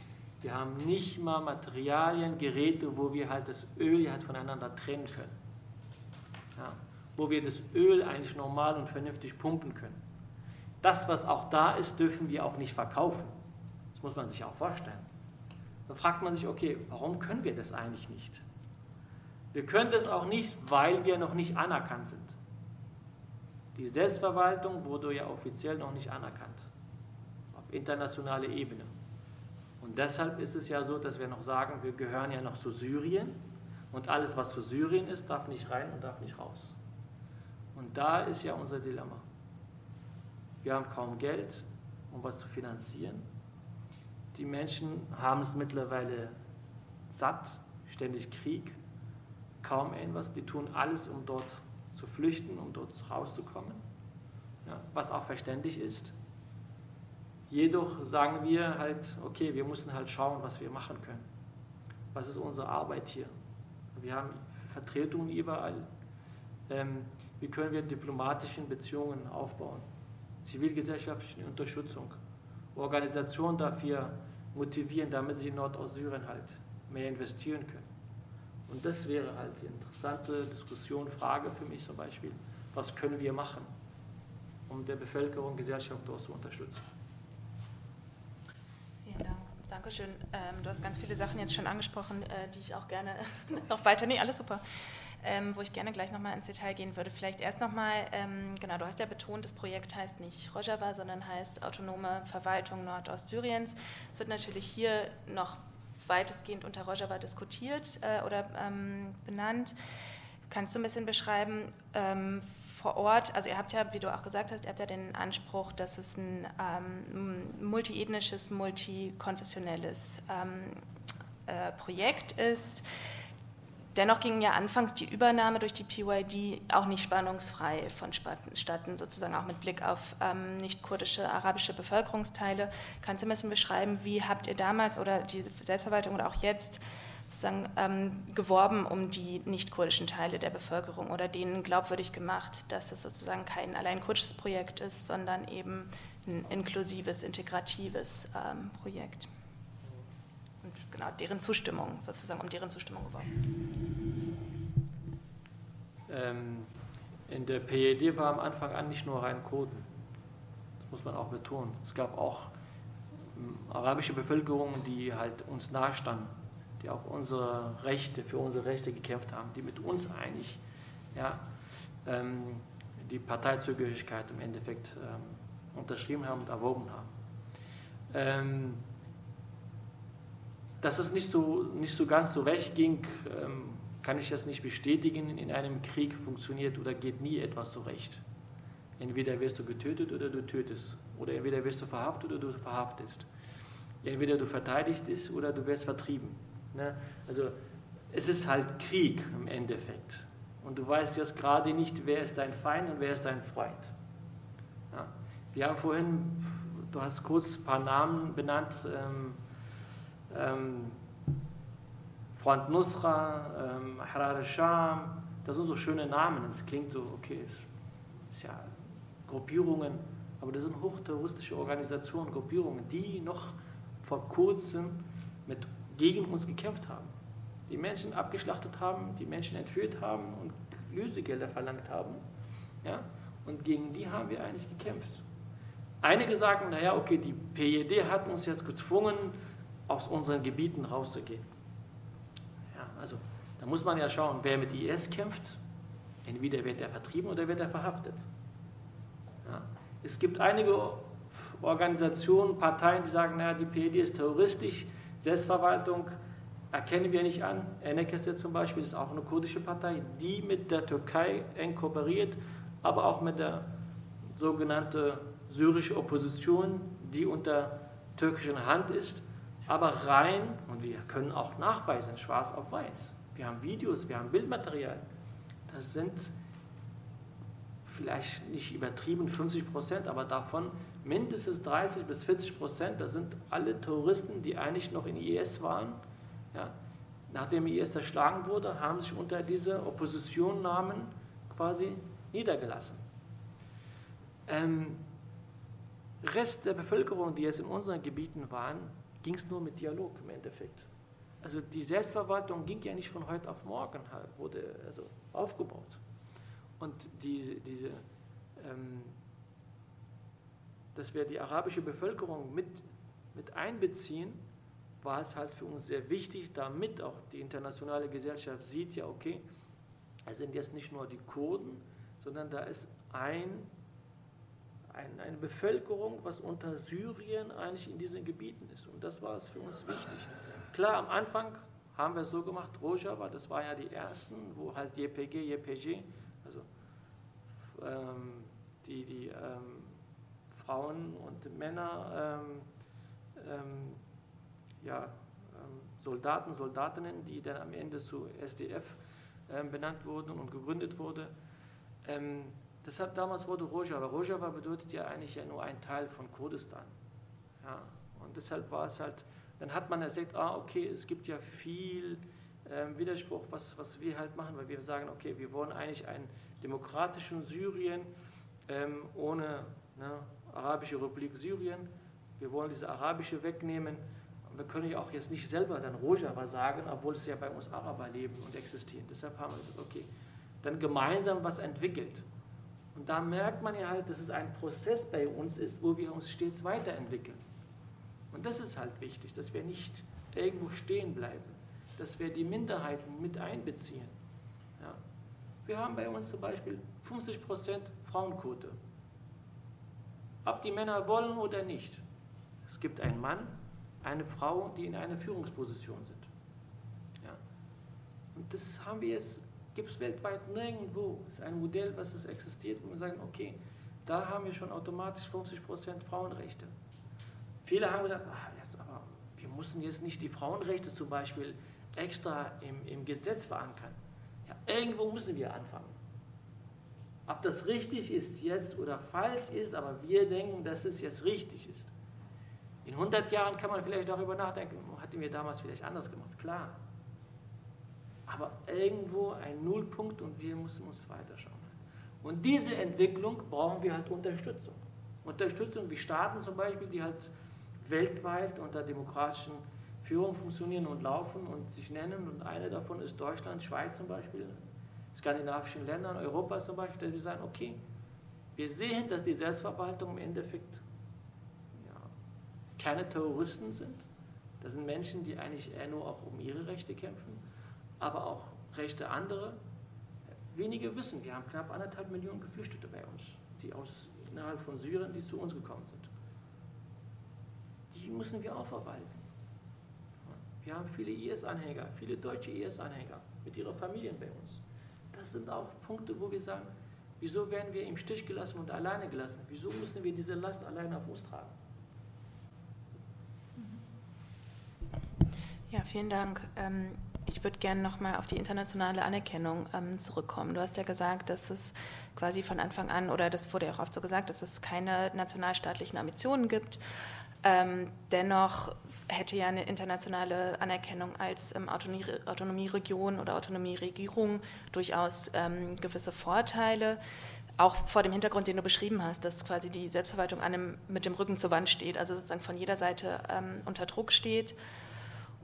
wir haben nicht mal Materialien, Geräte, wo wir halt das Öl halt voneinander trennen können. Ja? Wo wir das Öl eigentlich normal und vernünftig pumpen können. Das, was auch da ist, dürfen wir auch nicht verkaufen. Das muss man sich auch vorstellen. Dann fragt man sich, okay, warum können wir das eigentlich nicht? Wir können das auch nicht, weil wir noch nicht anerkannt sind. Die Selbstverwaltung wurde ja offiziell noch nicht anerkannt, auf internationaler Ebene. Und deshalb ist es ja so, dass wir noch sagen, wir gehören ja noch zu Syrien und alles, was zu Syrien ist, darf nicht rein und darf nicht raus. Und da ist ja unser Dilemma. Wir haben kaum Geld, um was zu finanzieren. Die Menschen haben es mittlerweile satt, ständig Krieg, kaum etwas. Die tun alles, um dort zu flüchten, um dort rauszukommen, ja, was auch verständlich ist. Jedoch sagen wir halt, okay, wir müssen halt schauen, was wir machen können. Was ist unsere Arbeit hier? Wir haben Vertretungen überall. Ähm, wie können wir diplomatische Beziehungen aufbauen? Zivilgesellschaftliche Unterstützung. Organisationen dafür motivieren, damit sie in Nordostsyrien halt mehr investieren können. Und das wäre halt die interessante Diskussion, Frage für mich zum Beispiel, was können wir machen, um der Bevölkerung, Gesellschaft dort zu unterstützen. Vielen Dank. Dankeschön. Ähm, du hast ganz viele Sachen jetzt schon angesprochen, äh, die ich auch gerne noch weiter, nee, alles super, ähm, wo ich gerne gleich nochmal ins Detail gehen würde. Vielleicht erst nochmal, ähm, genau, du hast ja betont, das Projekt heißt nicht Rojava, sondern heißt Autonome Verwaltung Nordostsyriens. Es wird natürlich hier noch weitestgehend unter Rojava diskutiert äh, oder ähm, benannt. Kannst du ein bisschen beschreiben, ähm, vor Ort, also ihr habt ja, wie du auch gesagt hast, ihr habt ja den Anspruch, dass es ein ähm, multiethnisches, multikonfessionelles ähm, äh, Projekt ist. Dennoch ging ja anfangs die Übernahme durch die PYD auch nicht spannungsfrei vonstatten, sozusagen auch mit Blick auf ähm, nicht-kurdische arabische Bevölkerungsteile. Kannst du ein bisschen beschreiben, wie habt ihr damals oder die Selbstverwaltung oder auch jetzt sozusagen ähm, geworben um die nicht-kurdischen Teile der Bevölkerung oder denen glaubwürdig gemacht, dass es sozusagen kein allein kurdisches Projekt ist, sondern eben ein inklusives, integratives ähm, Projekt. Genau, deren Zustimmung, sozusagen um deren Zustimmung geworben. Ähm, in der PED war am Anfang an nicht nur rein Kurden. Das muss man auch betonen. Es gab auch ähm, arabische Bevölkerungen, die halt uns nahestanden die auch unsere Rechte, für unsere Rechte gekämpft haben, die mit uns eigentlich ja, ähm, die Parteizugehörigkeit im Endeffekt ähm, unterschrieben haben und erworben haben. Ähm, dass es nicht so, nicht so ganz so recht ging, ähm, kann ich das nicht bestätigen. In einem Krieg funktioniert oder geht nie etwas so recht. Entweder wirst du getötet oder du tötest. Oder entweder wirst du verhaftet oder du verhaftest. Entweder du verteidigst oder du wirst vertrieben. Ne? Also es ist halt Krieg im Endeffekt. Und du weißt jetzt gerade nicht, wer ist dein Feind und wer ist dein Freund. Ja. Wir haben vorhin, du hast kurz ein paar Namen benannt, ähm, ähm, Front Nusra, ähm, Harar Sham, das sind so schöne Namen. Es klingt so, okay, es ist ja Gruppierungen, aber das sind hochterroristische Organisationen, Gruppierungen, die noch vor kurzem mit gegen uns gekämpft haben, die Menschen abgeschlachtet haben, die Menschen entführt haben und Lösegelder verlangt haben. Ja? Und gegen die haben wir eigentlich gekämpft. Einige sagen, naja, okay, die PED hat uns jetzt gezwungen, aus unseren Gebieten rauszugehen. Ja, also da muss man ja schauen, wer mit IS kämpft. Entweder wird er vertrieben oder wird er verhaftet. Ja. Es gibt einige Organisationen, Parteien, die sagen, naja, die PED ist terroristisch, Selbstverwaltung erkennen wir nicht an. Ennekeste zum Beispiel ist auch eine kurdische Partei, die mit der Türkei eng kooperiert, aber auch mit der sogenannten syrischen Opposition, die unter türkischer Hand ist, aber rein, und wir können auch nachweisen, schwarz auf weiß. Wir haben Videos, wir haben Bildmaterial. Das sind vielleicht nicht übertrieben 50 Prozent, aber davon mindestens 30 bis 40 Prozent, das sind alle Terroristen, die eigentlich noch in IS waren. Ja. Nachdem IS zerschlagen wurde, haben sich unter diese Oppositionnamen quasi niedergelassen. Ähm, Rest der Bevölkerung, die jetzt in unseren Gebieten waren, ging es nur mit Dialog im Endeffekt. Also die Selbstverwaltung ging ja nicht von heute auf morgen, wurde also aufgebaut. Und die, diese ähm, dass wir die arabische Bevölkerung mit, mit einbeziehen, war es halt für uns sehr wichtig, damit auch die internationale Gesellschaft sieht, ja, okay, es sind jetzt nicht nur die Kurden, sondern da ist ein, ein, eine Bevölkerung, was unter Syrien eigentlich in diesen Gebieten ist. Und das war es für uns wichtig. Klar, am Anfang haben wir es so gemacht, Rojava, das war ja die ersten, wo halt JPG, JPG, also ähm, die, die ähm, Frauen und Männer, ähm, ähm, ja, ähm, Soldaten, Soldatinnen, die dann am Ende zu SDF ähm, benannt wurden und gegründet wurde. Deshalb damals wurde Rojava. Rojava bedeutet ja eigentlich ja nur ein Teil von Kurdistan. Ja, und deshalb war es halt, dann hat man gesagt, ah, okay, es gibt ja viel ähm, Widerspruch, was, was wir halt machen, weil wir sagen, okay, wir wollen eigentlich ein demokratischen Syrien ähm, ohne ne, Arabische Republik Syrien. Wir wollen diese arabische wegnehmen. Wir können ja auch jetzt nicht selber dann Rojava sagen, obwohl es ja bei uns Araber leben und existieren. Deshalb haben wir gesagt, okay, dann gemeinsam was entwickelt. Und da merkt man ja halt, dass es ein Prozess bei uns ist, wo wir uns stets weiterentwickeln. Und das ist halt wichtig, dass wir nicht irgendwo stehen bleiben, dass wir die Minderheiten mit einbeziehen. Ja. Wir haben bei uns zum Beispiel 50% Frauenquote ob die Männer wollen oder nicht. Es gibt einen Mann, eine Frau, die in einer Führungsposition sind. Ja. Und das haben wir jetzt, gibt es weltweit nirgendwo. Es ist ein Modell, was es existiert, wo wir sagen, okay, da haben wir schon automatisch 50% Frauenrechte. Viele haben gesagt, ach, jetzt aber wir müssen jetzt nicht die Frauenrechte zum Beispiel extra im, im Gesetz verankern. Ja, irgendwo müssen wir anfangen. Ob das richtig ist jetzt oder falsch ist, aber wir denken, dass es jetzt richtig ist. In 100 Jahren kann man vielleicht darüber nachdenken, hatten wir damals vielleicht anders gemacht. Klar. Aber irgendwo ein Nullpunkt und wir müssen uns weiterschauen. Und diese Entwicklung brauchen wir halt Unterstützung. Unterstützung wie Staaten zum Beispiel, die halt weltweit unter demokratischen Führung funktionieren und laufen und sich nennen. Und eine davon ist Deutschland, Schweiz zum Beispiel, skandinavischen Ländern, Europa zum Beispiel, wir sagen, okay, wir sehen, dass die Selbstverwaltung im Endeffekt ja, keine Terroristen sind. Das sind Menschen, die eigentlich eher nur auch um ihre Rechte kämpfen, aber auch Rechte anderer. Wenige wissen, wir haben knapp anderthalb Millionen Geflüchtete bei uns, die aus innerhalb von Syrien, die zu uns gekommen sind. Die müssen wir aufarbeiten. Wir haben viele IS-Anhänger, viele deutsche IS-Anhänger mit ihren Familien bei uns. Das sind auch Punkte, wo wir sagen, wieso werden wir im Stich gelassen und alleine gelassen? Wieso müssen wir diese Last alleine auf uns tragen? Ja, vielen Dank. Ähm, ich würde gerne nochmal auf die internationale Anerkennung ähm, zurückkommen. Du hast ja gesagt, dass es quasi von Anfang an, oder das wurde ja auch oft so gesagt, dass es keine nationalstaatlichen Ambitionen gibt. Ähm, dennoch hätte ja eine internationale Anerkennung als ähm, Autonomie, Autonomieregion oder Autonomieregierung durchaus ähm, gewisse Vorteile. Auch vor dem Hintergrund, den du beschrieben hast, dass quasi die Selbstverwaltung einem, mit dem Rücken zur Wand steht, also sozusagen von jeder Seite ähm, unter Druck steht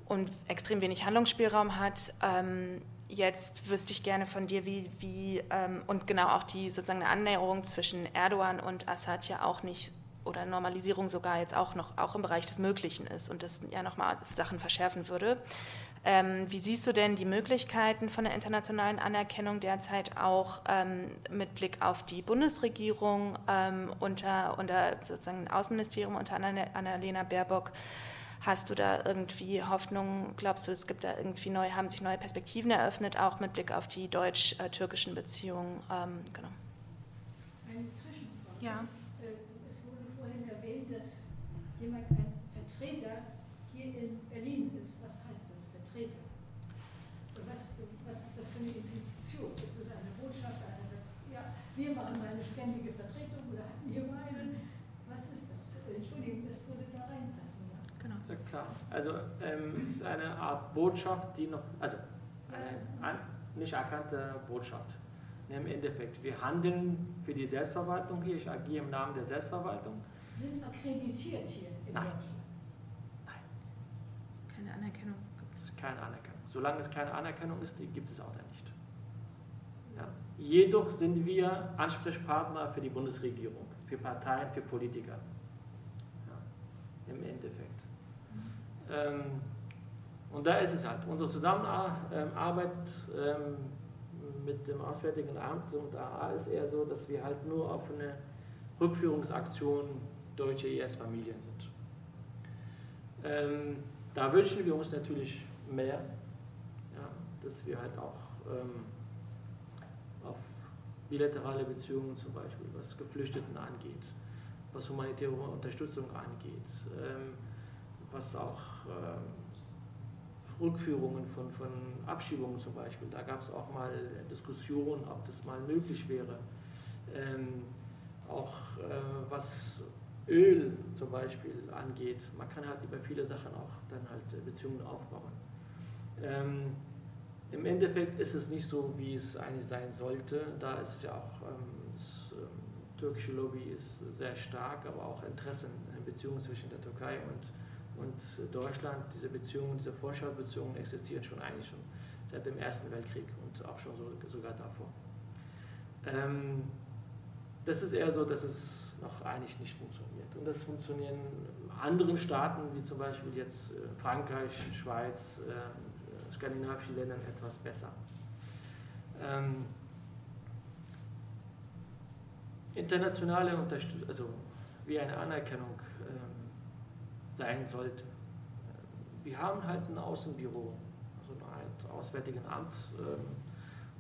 und extrem wenig Handlungsspielraum hat. Ähm, jetzt wüsste ich gerne von dir, wie, wie ähm, und genau auch die sozusagen eine Annäherung zwischen Erdogan und Assad ja auch nicht oder Normalisierung sogar jetzt auch noch auch im Bereich des Möglichen ist und das ja nochmal Sachen verschärfen würde. Ähm, wie siehst du denn die Möglichkeiten von der internationalen Anerkennung derzeit auch ähm, mit Blick auf die Bundesregierung ähm, unter, unter sozusagen Außenministerium unter Annalena Baerbock? Hast du da irgendwie Hoffnung? Glaubst du, es gibt da irgendwie neue, haben sich neue Perspektiven eröffnet, auch mit Blick auf die deutsch-türkischen Beziehungen? Ähm, genau. Eine Zwischenfrage. Ja. Äh, es wurde vorhin erwähnt, dass jemand ein Vertreter hier in Berlin ist. Was heißt das, Vertreter? Was, was ist das für eine Institution? Ist es eine Botschaft? Eine, ja, wir machen eine ständige Vertretung oder hatten hier mal einen. Was ist das? Entschuldigung, das würde da reinpassen. Ja? genau. Ist ja klar. Also ähm, es ist eine Art Botschaft, die noch, also eine an, nicht erkannte Botschaft. Im Endeffekt, wir handeln für die Selbstverwaltung hier, ich agiere im Namen der Selbstverwaltung. Sind akkreditiert hier in Nein. Deutschland? Keine Anerkennung. Es ist keine Anerkennung. Solange es keine Anerkennung ist, die gibt es auch da nicht. Ja. Jedoch sind wir Ansprechpartner für die Bundesregierung, für Parteien, für Politiker. Ja. Im Endeffekt. Ähm, und da ist es halt. Unsere Zusammenarbeit ähm, mit dem Auswärtigen Amt und AA ist eher so, dass wir halt nur auf eine Rückführungsaktion deutsche IS-Familien sind. Ähm, da wünschen wir uns natürlich mehr, ja, dass wir halt auch ähm, auf bilaterale Beziehungen zum Beispiel, was Geflüchteten angeht, was humanitäre Unterstützung angeht, ähm, was auch ähm, Rückführungen von, von Abschiebungen zum Beispiel, da gab es auch mal Diskussionen, ob das mal möglich wäre. Ähm, auch äh, was Öl zum Beispiel angeht, man kann halt über viele Sachen auch dann halt Beziehungen aufbauen. Ähm, Im Endeffekt ist es nicht so, wie es eigentlich sein sollte. Da ist es ja auch, ähm, das ähm, türkische Lobby ist sehr stark, aber auch Interessen in Beziehungen zwischen der Türkei und, und Deutschland. Diese Beziehungen, diese Vorschaubeziehungen existieren schon eigentlich schon seit dem Ersten Weltkrieg und auch schon so, sogar davor. Ähm, das ist eher so, dass es noch eigentlich nicht funktioniert. Und das funktionieren anderen Staaten, wie zum Beispiel jetzt äh, Frankreich, Schweiz, äh, skandinavischen Ländern etwas besser. Ähm, internationale Unterstützung, also wie eine Anerkennung ähm, sein sollte. Wir haben halt ein Außenbüro, also Art Auswärtigen Amt, ähm,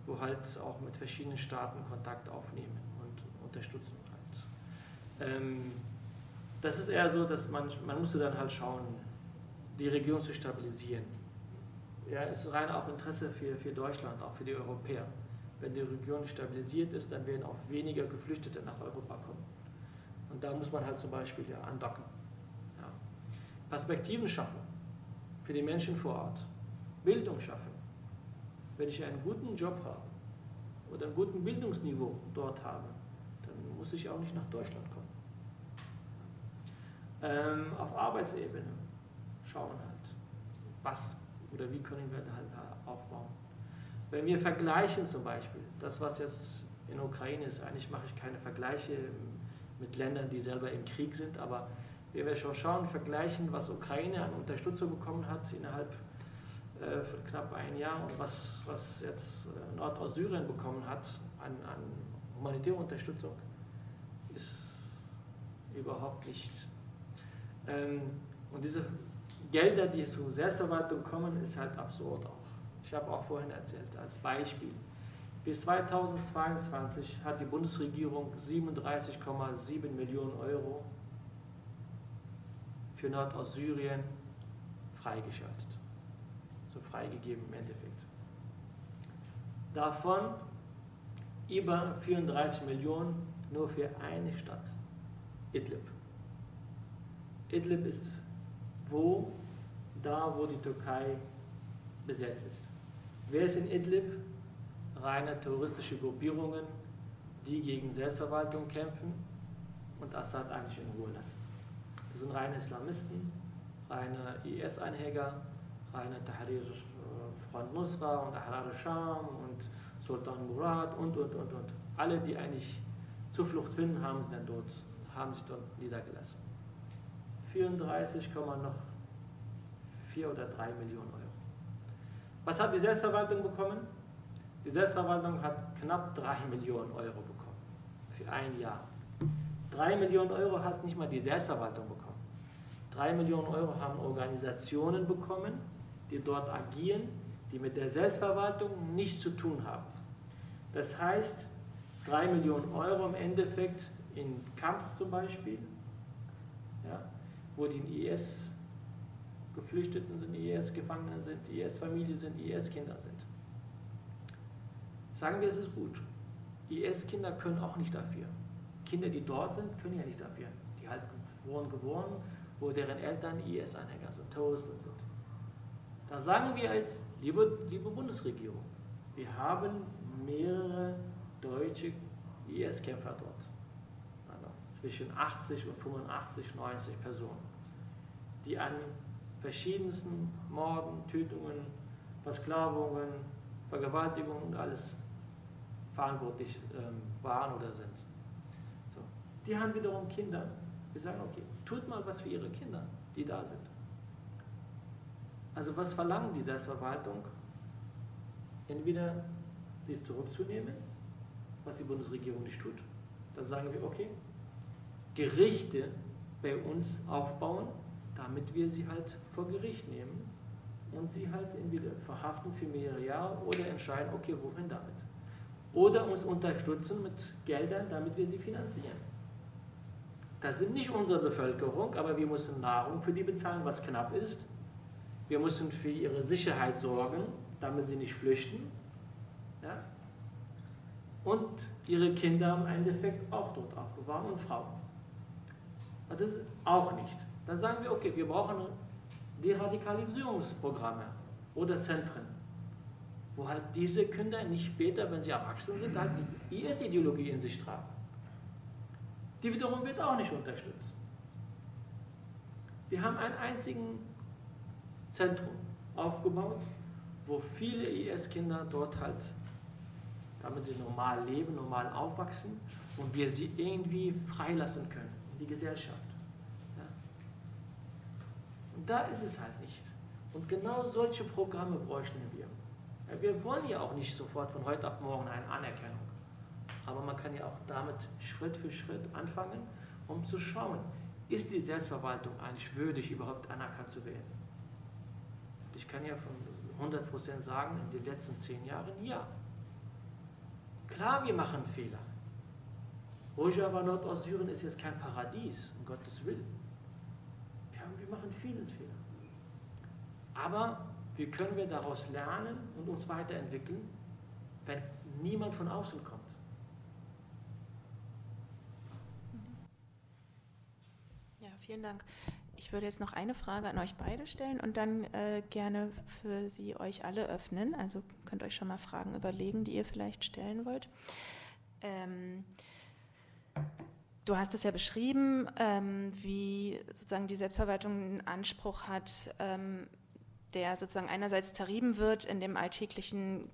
wo halt auch mit verschiedenen Staaten Kontakt aufnehmen und unterstützen halt. Ähm, das ist eher so, dass man, man musste dann halt schauen, die Region zu stabilisieren. Ja, es ist rein auch Interesse für, für Deutschland, auch für die Europäer. Wenn die Region stabilisiert ist, dann werden auch weniger Geflüchtete nach Europa kommen. Und da muss man halt zum Beispiel ja andocken. Perspektiven schaffen für die Menschen vor Ort, Bildung schaffen, wenn ich einen guten Job habe oder einen guten Bildungsniveau dort habe, dann muss ich auch nicht nach Deutschland kommen. Ähm, auf Arbeitsebene schauen halt, was oder wie können wir da halt aufbauen. Wenn wir vergleichen zum Beispiel, das was jetzt in Ukraine ist, eigentlich mache ich keine Vergleiche mit Ländern, die selber im Krieg sind, aber wenn wir schon schauen, vergleichen, was Ukraine an Unterstützung bekommen hat innerhalb äh, von knapp ein Jahr und was, was jetzt äh, Nordostsyrien bekommen hat an, an humanitäre Unterstützung, ist überhaupt nicht. Ähm, und diese Gelder, die zur Selbstverwaltung kommen, ist halt absurd auch. Ich habe auch vorhin erzählt, als Beispiel. Bis 2022 hat die Bundesregierung 37,7 Millionen Euro für Nordostsyrien freigeschaltet. So freigegeben im Endeffekt. Davon über 34 Millionen nur für eine Stadt, Idlib. Idlib ist wo, da wo die Türkei besetzt ist. Wer ist in Idlib? Reine terroristische Gruppierungen, die gegen Selbstverwaltung kämpfen und Assad eigentlich in Ruhe lassen. Das sind reine Islamisten, reine IS-Anhänger, reine Tahrir äh, Front Nusra und Ahrar Sham und Sultan Murad und, und, und, und. Alle, die eigentlich Zuflucht finden, haben, sie dann dort, haben sich dort niedergelassen. 34, noch 4 oder 3 Millionen Euro. Was hat die Selbstverwaltung bekommen? Die Selbstverwaltung hat knapp 3 Millionen Euro bekommen für ein Jahr. 3 Millionen Euro hat nicht mal die Selbstverwaltung bekommen. 3 Millionen Euro haben Organisationen bekommen, die dort agieren, die mit der Selbstverwaltung nichts zu tun haben. Das heißt, 3 Millionen Euro im Endeffekt in Camps zum Beispiel, ja, wo die IS-Geflüchteten sind, IS-Gefangene sind, IS-Familie sind, IS-Kinder sind. Sagen wir, es ist gut. IS-Kinder können auch nicht dafür. Kinder, die dort sind, können ja nicht dafür. Die halt wurden geboren, wo deren Eltern IS-Anhänger sind, Terroristen sind. Da sagen wir als, liebe, liebe Bundesregierung, wir haben mehrere deutsche IS-Kämpfer dort. Also zwischen 80 und 85, 90 Personen, die an verschiedensten Morden, Tötungen, Versklavungen, Vergewaltigungen und alles verantwortlich ähm, waren oder sind. Die haben wiederum Kinder. Wir sagen, okay, tut mal was für ihre Kinder, die da sind. Also was verlangen die Selbstverwaltung? Entweder sie zurückzunehmen, was die Bundesregierung nicht tut. Dann sagen wir, okay, Gerichte bei uns aufbauen, damit wir sie halt vor Gericht nehmen und sie halt entweder verhaften für mehrere Jahre oder entscheiden, okay, wohin damit. Oder uns unterstützen mit Geldern, damit wir sie finanzieren. Das sind nicht unsere Bevölkerung, aber wir müssen Nahrung für die bezahlen, was knapp ist. Wir müssen für ihre Sicherheit sorgen, damit sie nicht flüchten. Ja? Und ihre Kinder im Endeffekt auch dort aufbewahren und Frauen. Also das auch nicht. Dann sagen wir, okay, wir brauchen Deradikalisierungsprogramme oder Zentren, wo halt diese Kinder nicht später, wenn sie erwachsen sind, halt die IS-Ideologie in sich tragen. Die wiederum wird auch nicht unterstützt. Wir haben ein einzigen Zentrum aufgebaut, wo viele IS-Kinder dort halt, damit sie normal leben, normal aufwachsen und wir sie irgendwie freilassen können in die Gesellschaft. Und da ist es halt nicht. Und genau solche Programme bräuchten wir. Wir wollen ja auch nicht sofort von heute auf morgen eine Anerkennung. Aber man kann ja auch damit Schritt für Schritt anfangen, um zu schauen, ist die Selbstverwaltung eigentlich würdig, überhaupt anerkannt zu werden? Ich kann ja von 100% sagen, in den letzten zehn Jahren ja. Klar, wir machen Fehler. Rojava Nordostsyrien ist jetzt kein Paradies, um Gottes Willen wir machen viele Fehler. Aber wie können wir daraus lernen und uns weiterentwickeln, wenn niemand von außen kommt? Ja, vielen Dank. Ich würde jetzt noch eine Frage an euch beide stellen und dann äh, gerne für Sie euch alle öffnen. Also könnt euch schon mal Fragen überlegen, die ihr vielleicht stellen wollt. Ähm, du hast es ja beschrieben, ähm, wie sozusagen die Selbstverwaltung einen Anspruch hat, ähm, der sozusagen einerseits zerrieben wird in dem alltäglichen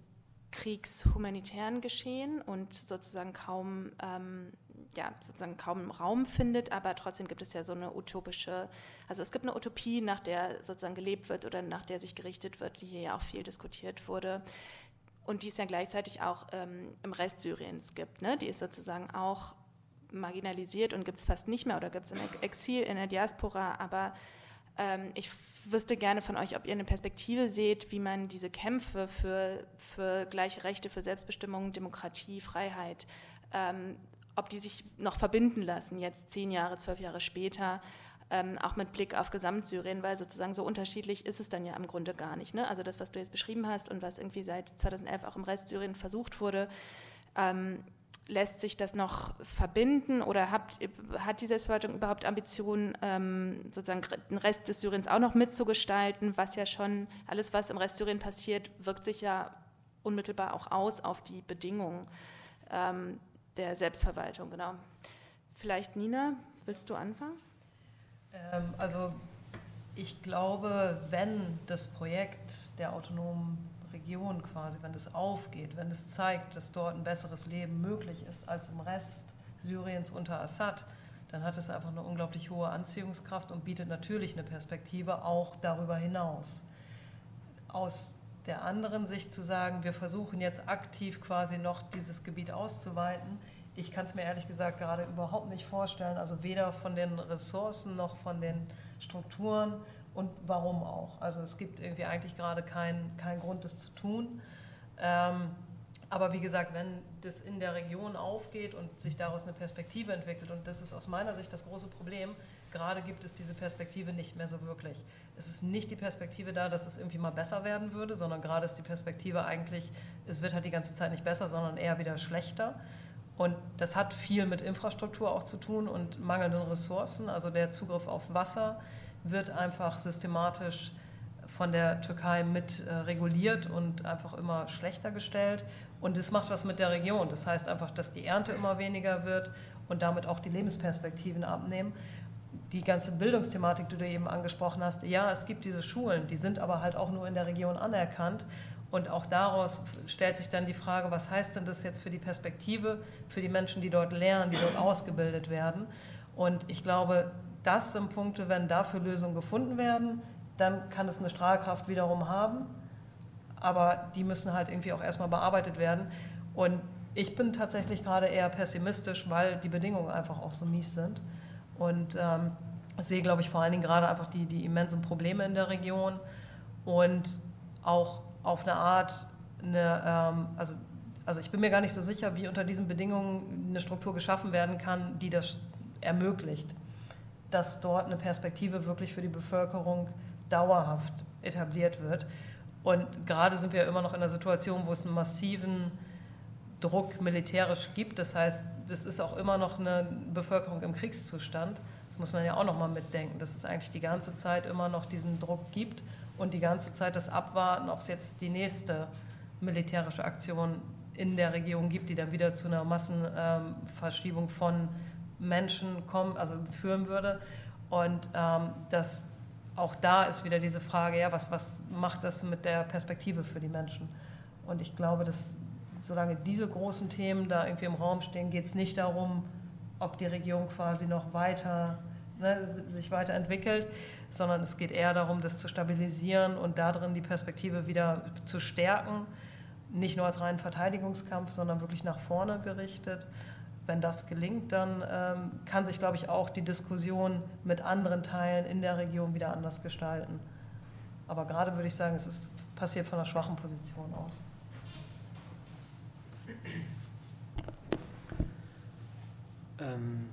kriegshumanitären Geschehen und sozusagen kaum ähm, ja, sozusagen kaum Raum findet, aber trotzdem gibt es ja so eine utopische, also es gibt eine Utopie, nach der sozusagen gelebt wird oder nach der sich gerichtet wird, die hier ja auch viel diskutiert wurde und die es ja gleichzeitig auch ähm, im Rest Syriens gibt. Ne? Die ist sozusagen auch marginalisiert und gibt es fast nicht mehr oder gibt es im Exil, in der Diaspora, aber ähm, ich wüsste gerne von euch, ob ihr eine Perspektive seht, wie man diese Kämpfe für, für gleiche Rechte, für Selbstbestimmung, Demokratie, Freiheit ähm, ob die sich noch verbinden lassen, jetzt zehn Jahre, zwölf Jahre später, ähm, auch mit Blick auf Gesamtsyrien, weil sozusagen so unterschiedlich ist es dann ja im Grunde gar nicht. Ne? Also das, was du jetzt beschrieben hast und was irgendwie seit 2011 auch im Rest Syrien versucht wurde, ähm, lässt sich das noch verbinden oder habt, hat die Selbstverwaltung überhaupt Ambitionen, ähm, sozusagen den Rest des Syriens auch noch mitzugestalten, was ja schon, alles was im Rest Syrien passiert, wirkt sich ja unmittelbar auch aus auf die Bedingungen. Der Selbstverwaltung, genau. Vielleicht Nina, willst du anfangen? Ähm, also ich glaube, wenn das Projekt der autonomen Region quasi, wenn es aufgeht, wenn es zeigt, dass dort ein besseres Leben möglich ist als im Rest Syriens unter Assad, dann hat es einfach eine unglaublich hohe Anziehungskraft und bietet natürlich eine Perspektive auch darüber hinaus. Aus der anderen Sicht zu sagen, wir versuchen jetzt aktiv quasi noch dieses Gebiet auszuweiten. Ich kann es mir ehrlich gesagt gerade überhaupt nicht vorstellen, also weder von den Ressourcen noch von den Strukturen und warum auch. Also es gibt irgendwie eigentlich gerade keinen kein Grund, das zu tun. Ähm, aber wie gesagt, wenn das in der Region aufgeht und sich daraus eine Perspektive entwickelt, und das ist aus meiner Sicht das große Problem, gerade gibt es diese Perspektive nicht mehr so wirklich. Es ist nicht die Perspektive da, dass es irgendwie mal besser werden würde, sondern gerade ist die Perspektive eigentlich, es wird halt die ganze Zeit nicht besser, sondern eher wieder schlechter. Und das hat viel mit Infrastruktur auch zu tun und mangelnden Ressourcen. Also der Zugriff auf Wasser wird einfach systematisch von der Türkei mit äh, reguliert und einfach immer schlechter gestellt. Und das macht was mit der Region. Das heißt einfach, dass die Ernte immer weniger wird und damit auch die Lebensperspektiven abnehmen die ganze Bildungsthematik, die du eben angesprochen hast, ja, es gibt diese Schulen, die sind aber halt auch nur in der Region anerkannt. Und auch daraus stellt sich dann die Frage, was heißt denn das jetzt für die Perspektive, für die Menschen, die dort lernen, die dort ausgebildet werden. Und ich glaube, das sind Punkte, wenn dafür Lösungen gefunden werden, dann kann es eine Strahlkraft wiederum haben. Aber die müssen halt irgendwie auch erstmal bearbeitet werden. Und ich bin tatsächlich gerade eher pessimistisch, weil die Bedingungen einfach auch so mies sind. Und ähm, sehe, glaube ich, vor allen Dingen gerade einfach die, die immensen Probleme in der Region und auch auf eine Art, eine, ähm, also, also ich bin mir gar nicht so sicher, wie unter diesen Bedingungen eine Struktur geschaffen werden kann, die das ermöglicht, dass dort eine Perspektive wirklich für die Bevölkerung dauerhaft etabliert wird. Und gerade sind wir immer noch in einer Situation, wo es einen massiven Druck militärisch gibt. Das heißt, das ist auch immer noch eine Bevölkerung im Kriegszustand. Das muss man ja auch noch mal mitdenken, dass es eigentlich die ganze Zeit immer noch diesen Druck gibt und die ganze Zeit das Abwarten, ob es jetzt die nächste militärische Aktion in der Region gibt, die dann wieder zu einer Massenverschiebung von Menschen kommen, also führen würde. Und ähm, das, auch da ist wieder diese Frage, ja, was, was macht das mit der Perspektive für die Menschen? Und ich glaube, dass solange diese großen Themen da irgendwie im Raum stehen, geht es nicht darum, ob die Region quasi noch weiter, ne, sich weiterentwickelt, sondern es geht eher darum, das zu stabilisieren und darin die Perspektive wieder zu stärken, nicht nur als reinen Verteidigungskampf, sondern wirklich nach vorne gerichtet. Wenn das gelingt, dann ähm, kann sich, glaube ich, auch die Diskussion mit anderen Teilen in der Region wieder anders gestalten. Aber gerade würde ich sagen, es ist passiert von einer schwachen Position aus. Ähm,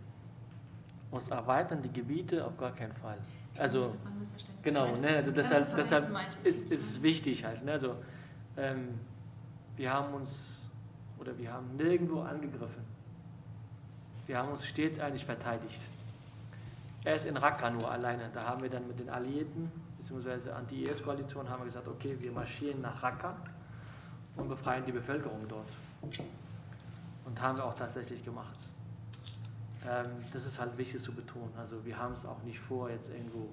uns erweitern die Gebiete auf gar keinen Fall. Also, das war ein Missverständnis. Genau, ne, also deshalb, deshalb ist, es wichtig halt. Ne, also, ähm, wir haben uns oder wir haben nirgendwo angegriffen. Wir haben uns stets eigentlich verteidigt. Er ist in Raqqa nur alleine. Da haben wir dann mit den Alliierten bzw. Anti-IS-Koalition haben wir gesagt, okay, wir marschieren nach Raqqa und befreien die Bevölkerung dort. Und haben wir auch tatsächlich gemacht. Ähm, das ist halt wichtig zu betonen. Also wir haben es auch nicht vor, jetzt irgendwo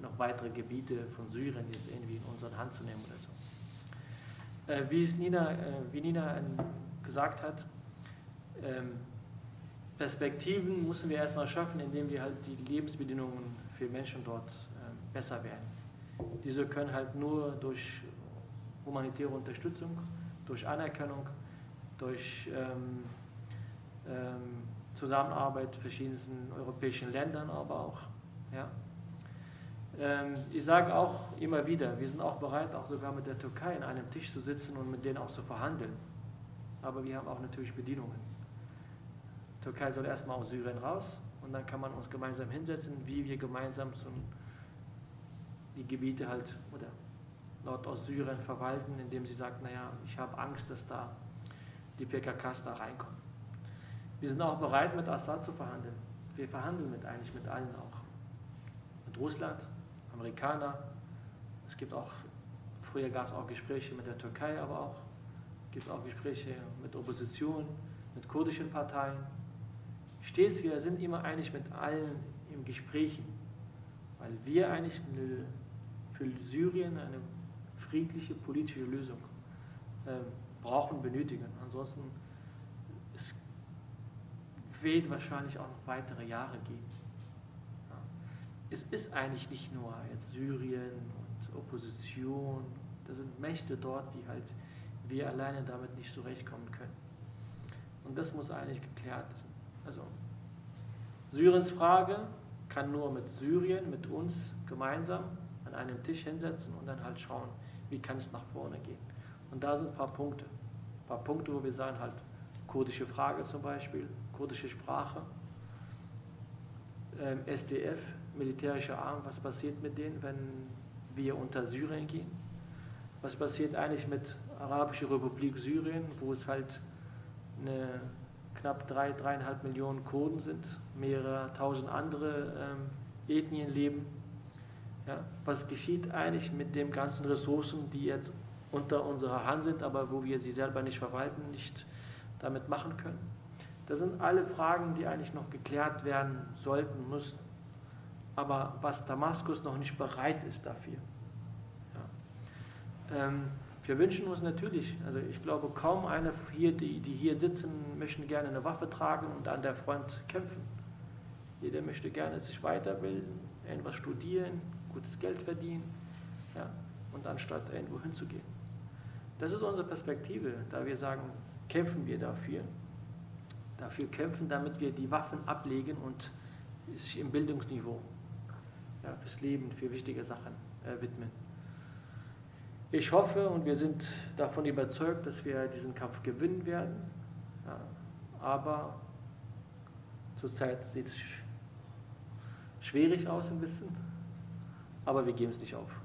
noch weitere Gebiete von Syrien jetzt irgendwie in unsere Hand zu nehmen oder so. Äh, wie, es Nina, äh, wie Nina äh, gesagt hat, ähm, Perspektiven müssen wir erstmal schaffen, indem wir halt die Lebensbedingungen für Menschen dort ähm, besser werden. Diese können halt nur durch humanitäre Unterstützung, durch Anerkennung, durch ähm, ähm, Zusammenarbeit verschiedensten europäischen Ländern, aber auch. Ja. Ähm, ich sage auch immer wieder, wir sind auch bereit, auch sogar mit der Türkei an einem Tisch zu sitzen und mit denen auch zu verhandeln. Aber wir haben auch natürlich Bedingungen. Türkei soll erstmal aus Syrien raus und dann kann man uns gemeinsam hinsetzen, wie wir gemeinsam die Gebiete halt oder Nordostsyrien verwalten, indem sie sagt, naja, ich habe Angst, dass da die PKKs da reinkommen. Wir sind auch bereit, mit Assad zu verhandeln. Wir verhandeln mit eigentlich mit allen auch. Mit Russland, Amerikaner. Es gibt auch, früher gab es auch Gespräche mit der Türkei, aber auch gibt es auch Gespräche mit Opposition, mit kurdischen Parteien. Stets, wir sind immer eigentlich mit allen im Gespräch, weil wir eigentlich eine, für Syrien eine friedliche politische Lösung äh, brauchen, benötigen. Ansonsten wird wahrscheinlich auch noch weitere Jahre geben. Ja. Es ist eigentlich nicht nur jetzt Syrien und Opposition, da sind Mächte dort, die halt wir alleine damit nicht zurechtkommen können. Und das muss eigentlich geklärt sein. Also Syriens Frage kann nur mit Syrien, mit uns gemeinsam an einem Tisch hinsetzen und dann halt schauen, wie kann es nach vorne gehen. Und da sind ein paar Punkte. Ein paar Punkte, wo wir sagen halt, kurdische Frage zum Beispiel, kurdische Sprache, ähm, SDF, militärischer Arm, was passiert mit denen, wenn wir unter Syrien gehen? Was passiert eigentlich mit Arabischer Republik Syrien, wo es halt eine knapp drei, dreieinhalb Millionen Kurden sind, mehrere tausend andere ähm, Ethnien leben. Ja, was geschieht eigentlich mit den ganzen Ressourcen, die jetzt unter unserer Hand sind, aber wo wir sie selber nicht verwalten, nicht damit machen können? Das sind alle Fragen, die eigentlich noch geklärt werden sollten, müssen. Aber was Damaskus noch nicht bereit ist dafür. Ja. Ähm, wir wünschen uns natürlich, also ich glaube, kaum einer hier, die, die hier sitzen, möchten gerne eine Waffe tragen und an der Front kämpfen. Jeder möchte gerne sich weiterbilden, irgendwas studieren, gutes Geld verdienen, ja, und anstatt irgendwo hinzugehen. Das ist unsere Perspektive, da wir sagen, kämpfen wir dafür. Dafür kämpfen, damit wir die Waffen ablegen und sich im Bildungsniveau ja, fürs Leben, für wichtige Sachen äh, widmen. Ich hoffe und wir sind davon überzeugt, dass wir diesen Kampf gewinnen werden. Ja, aber zurzeit sieht es schwierig aus ein bisschen, aber wir geben es nicht auf.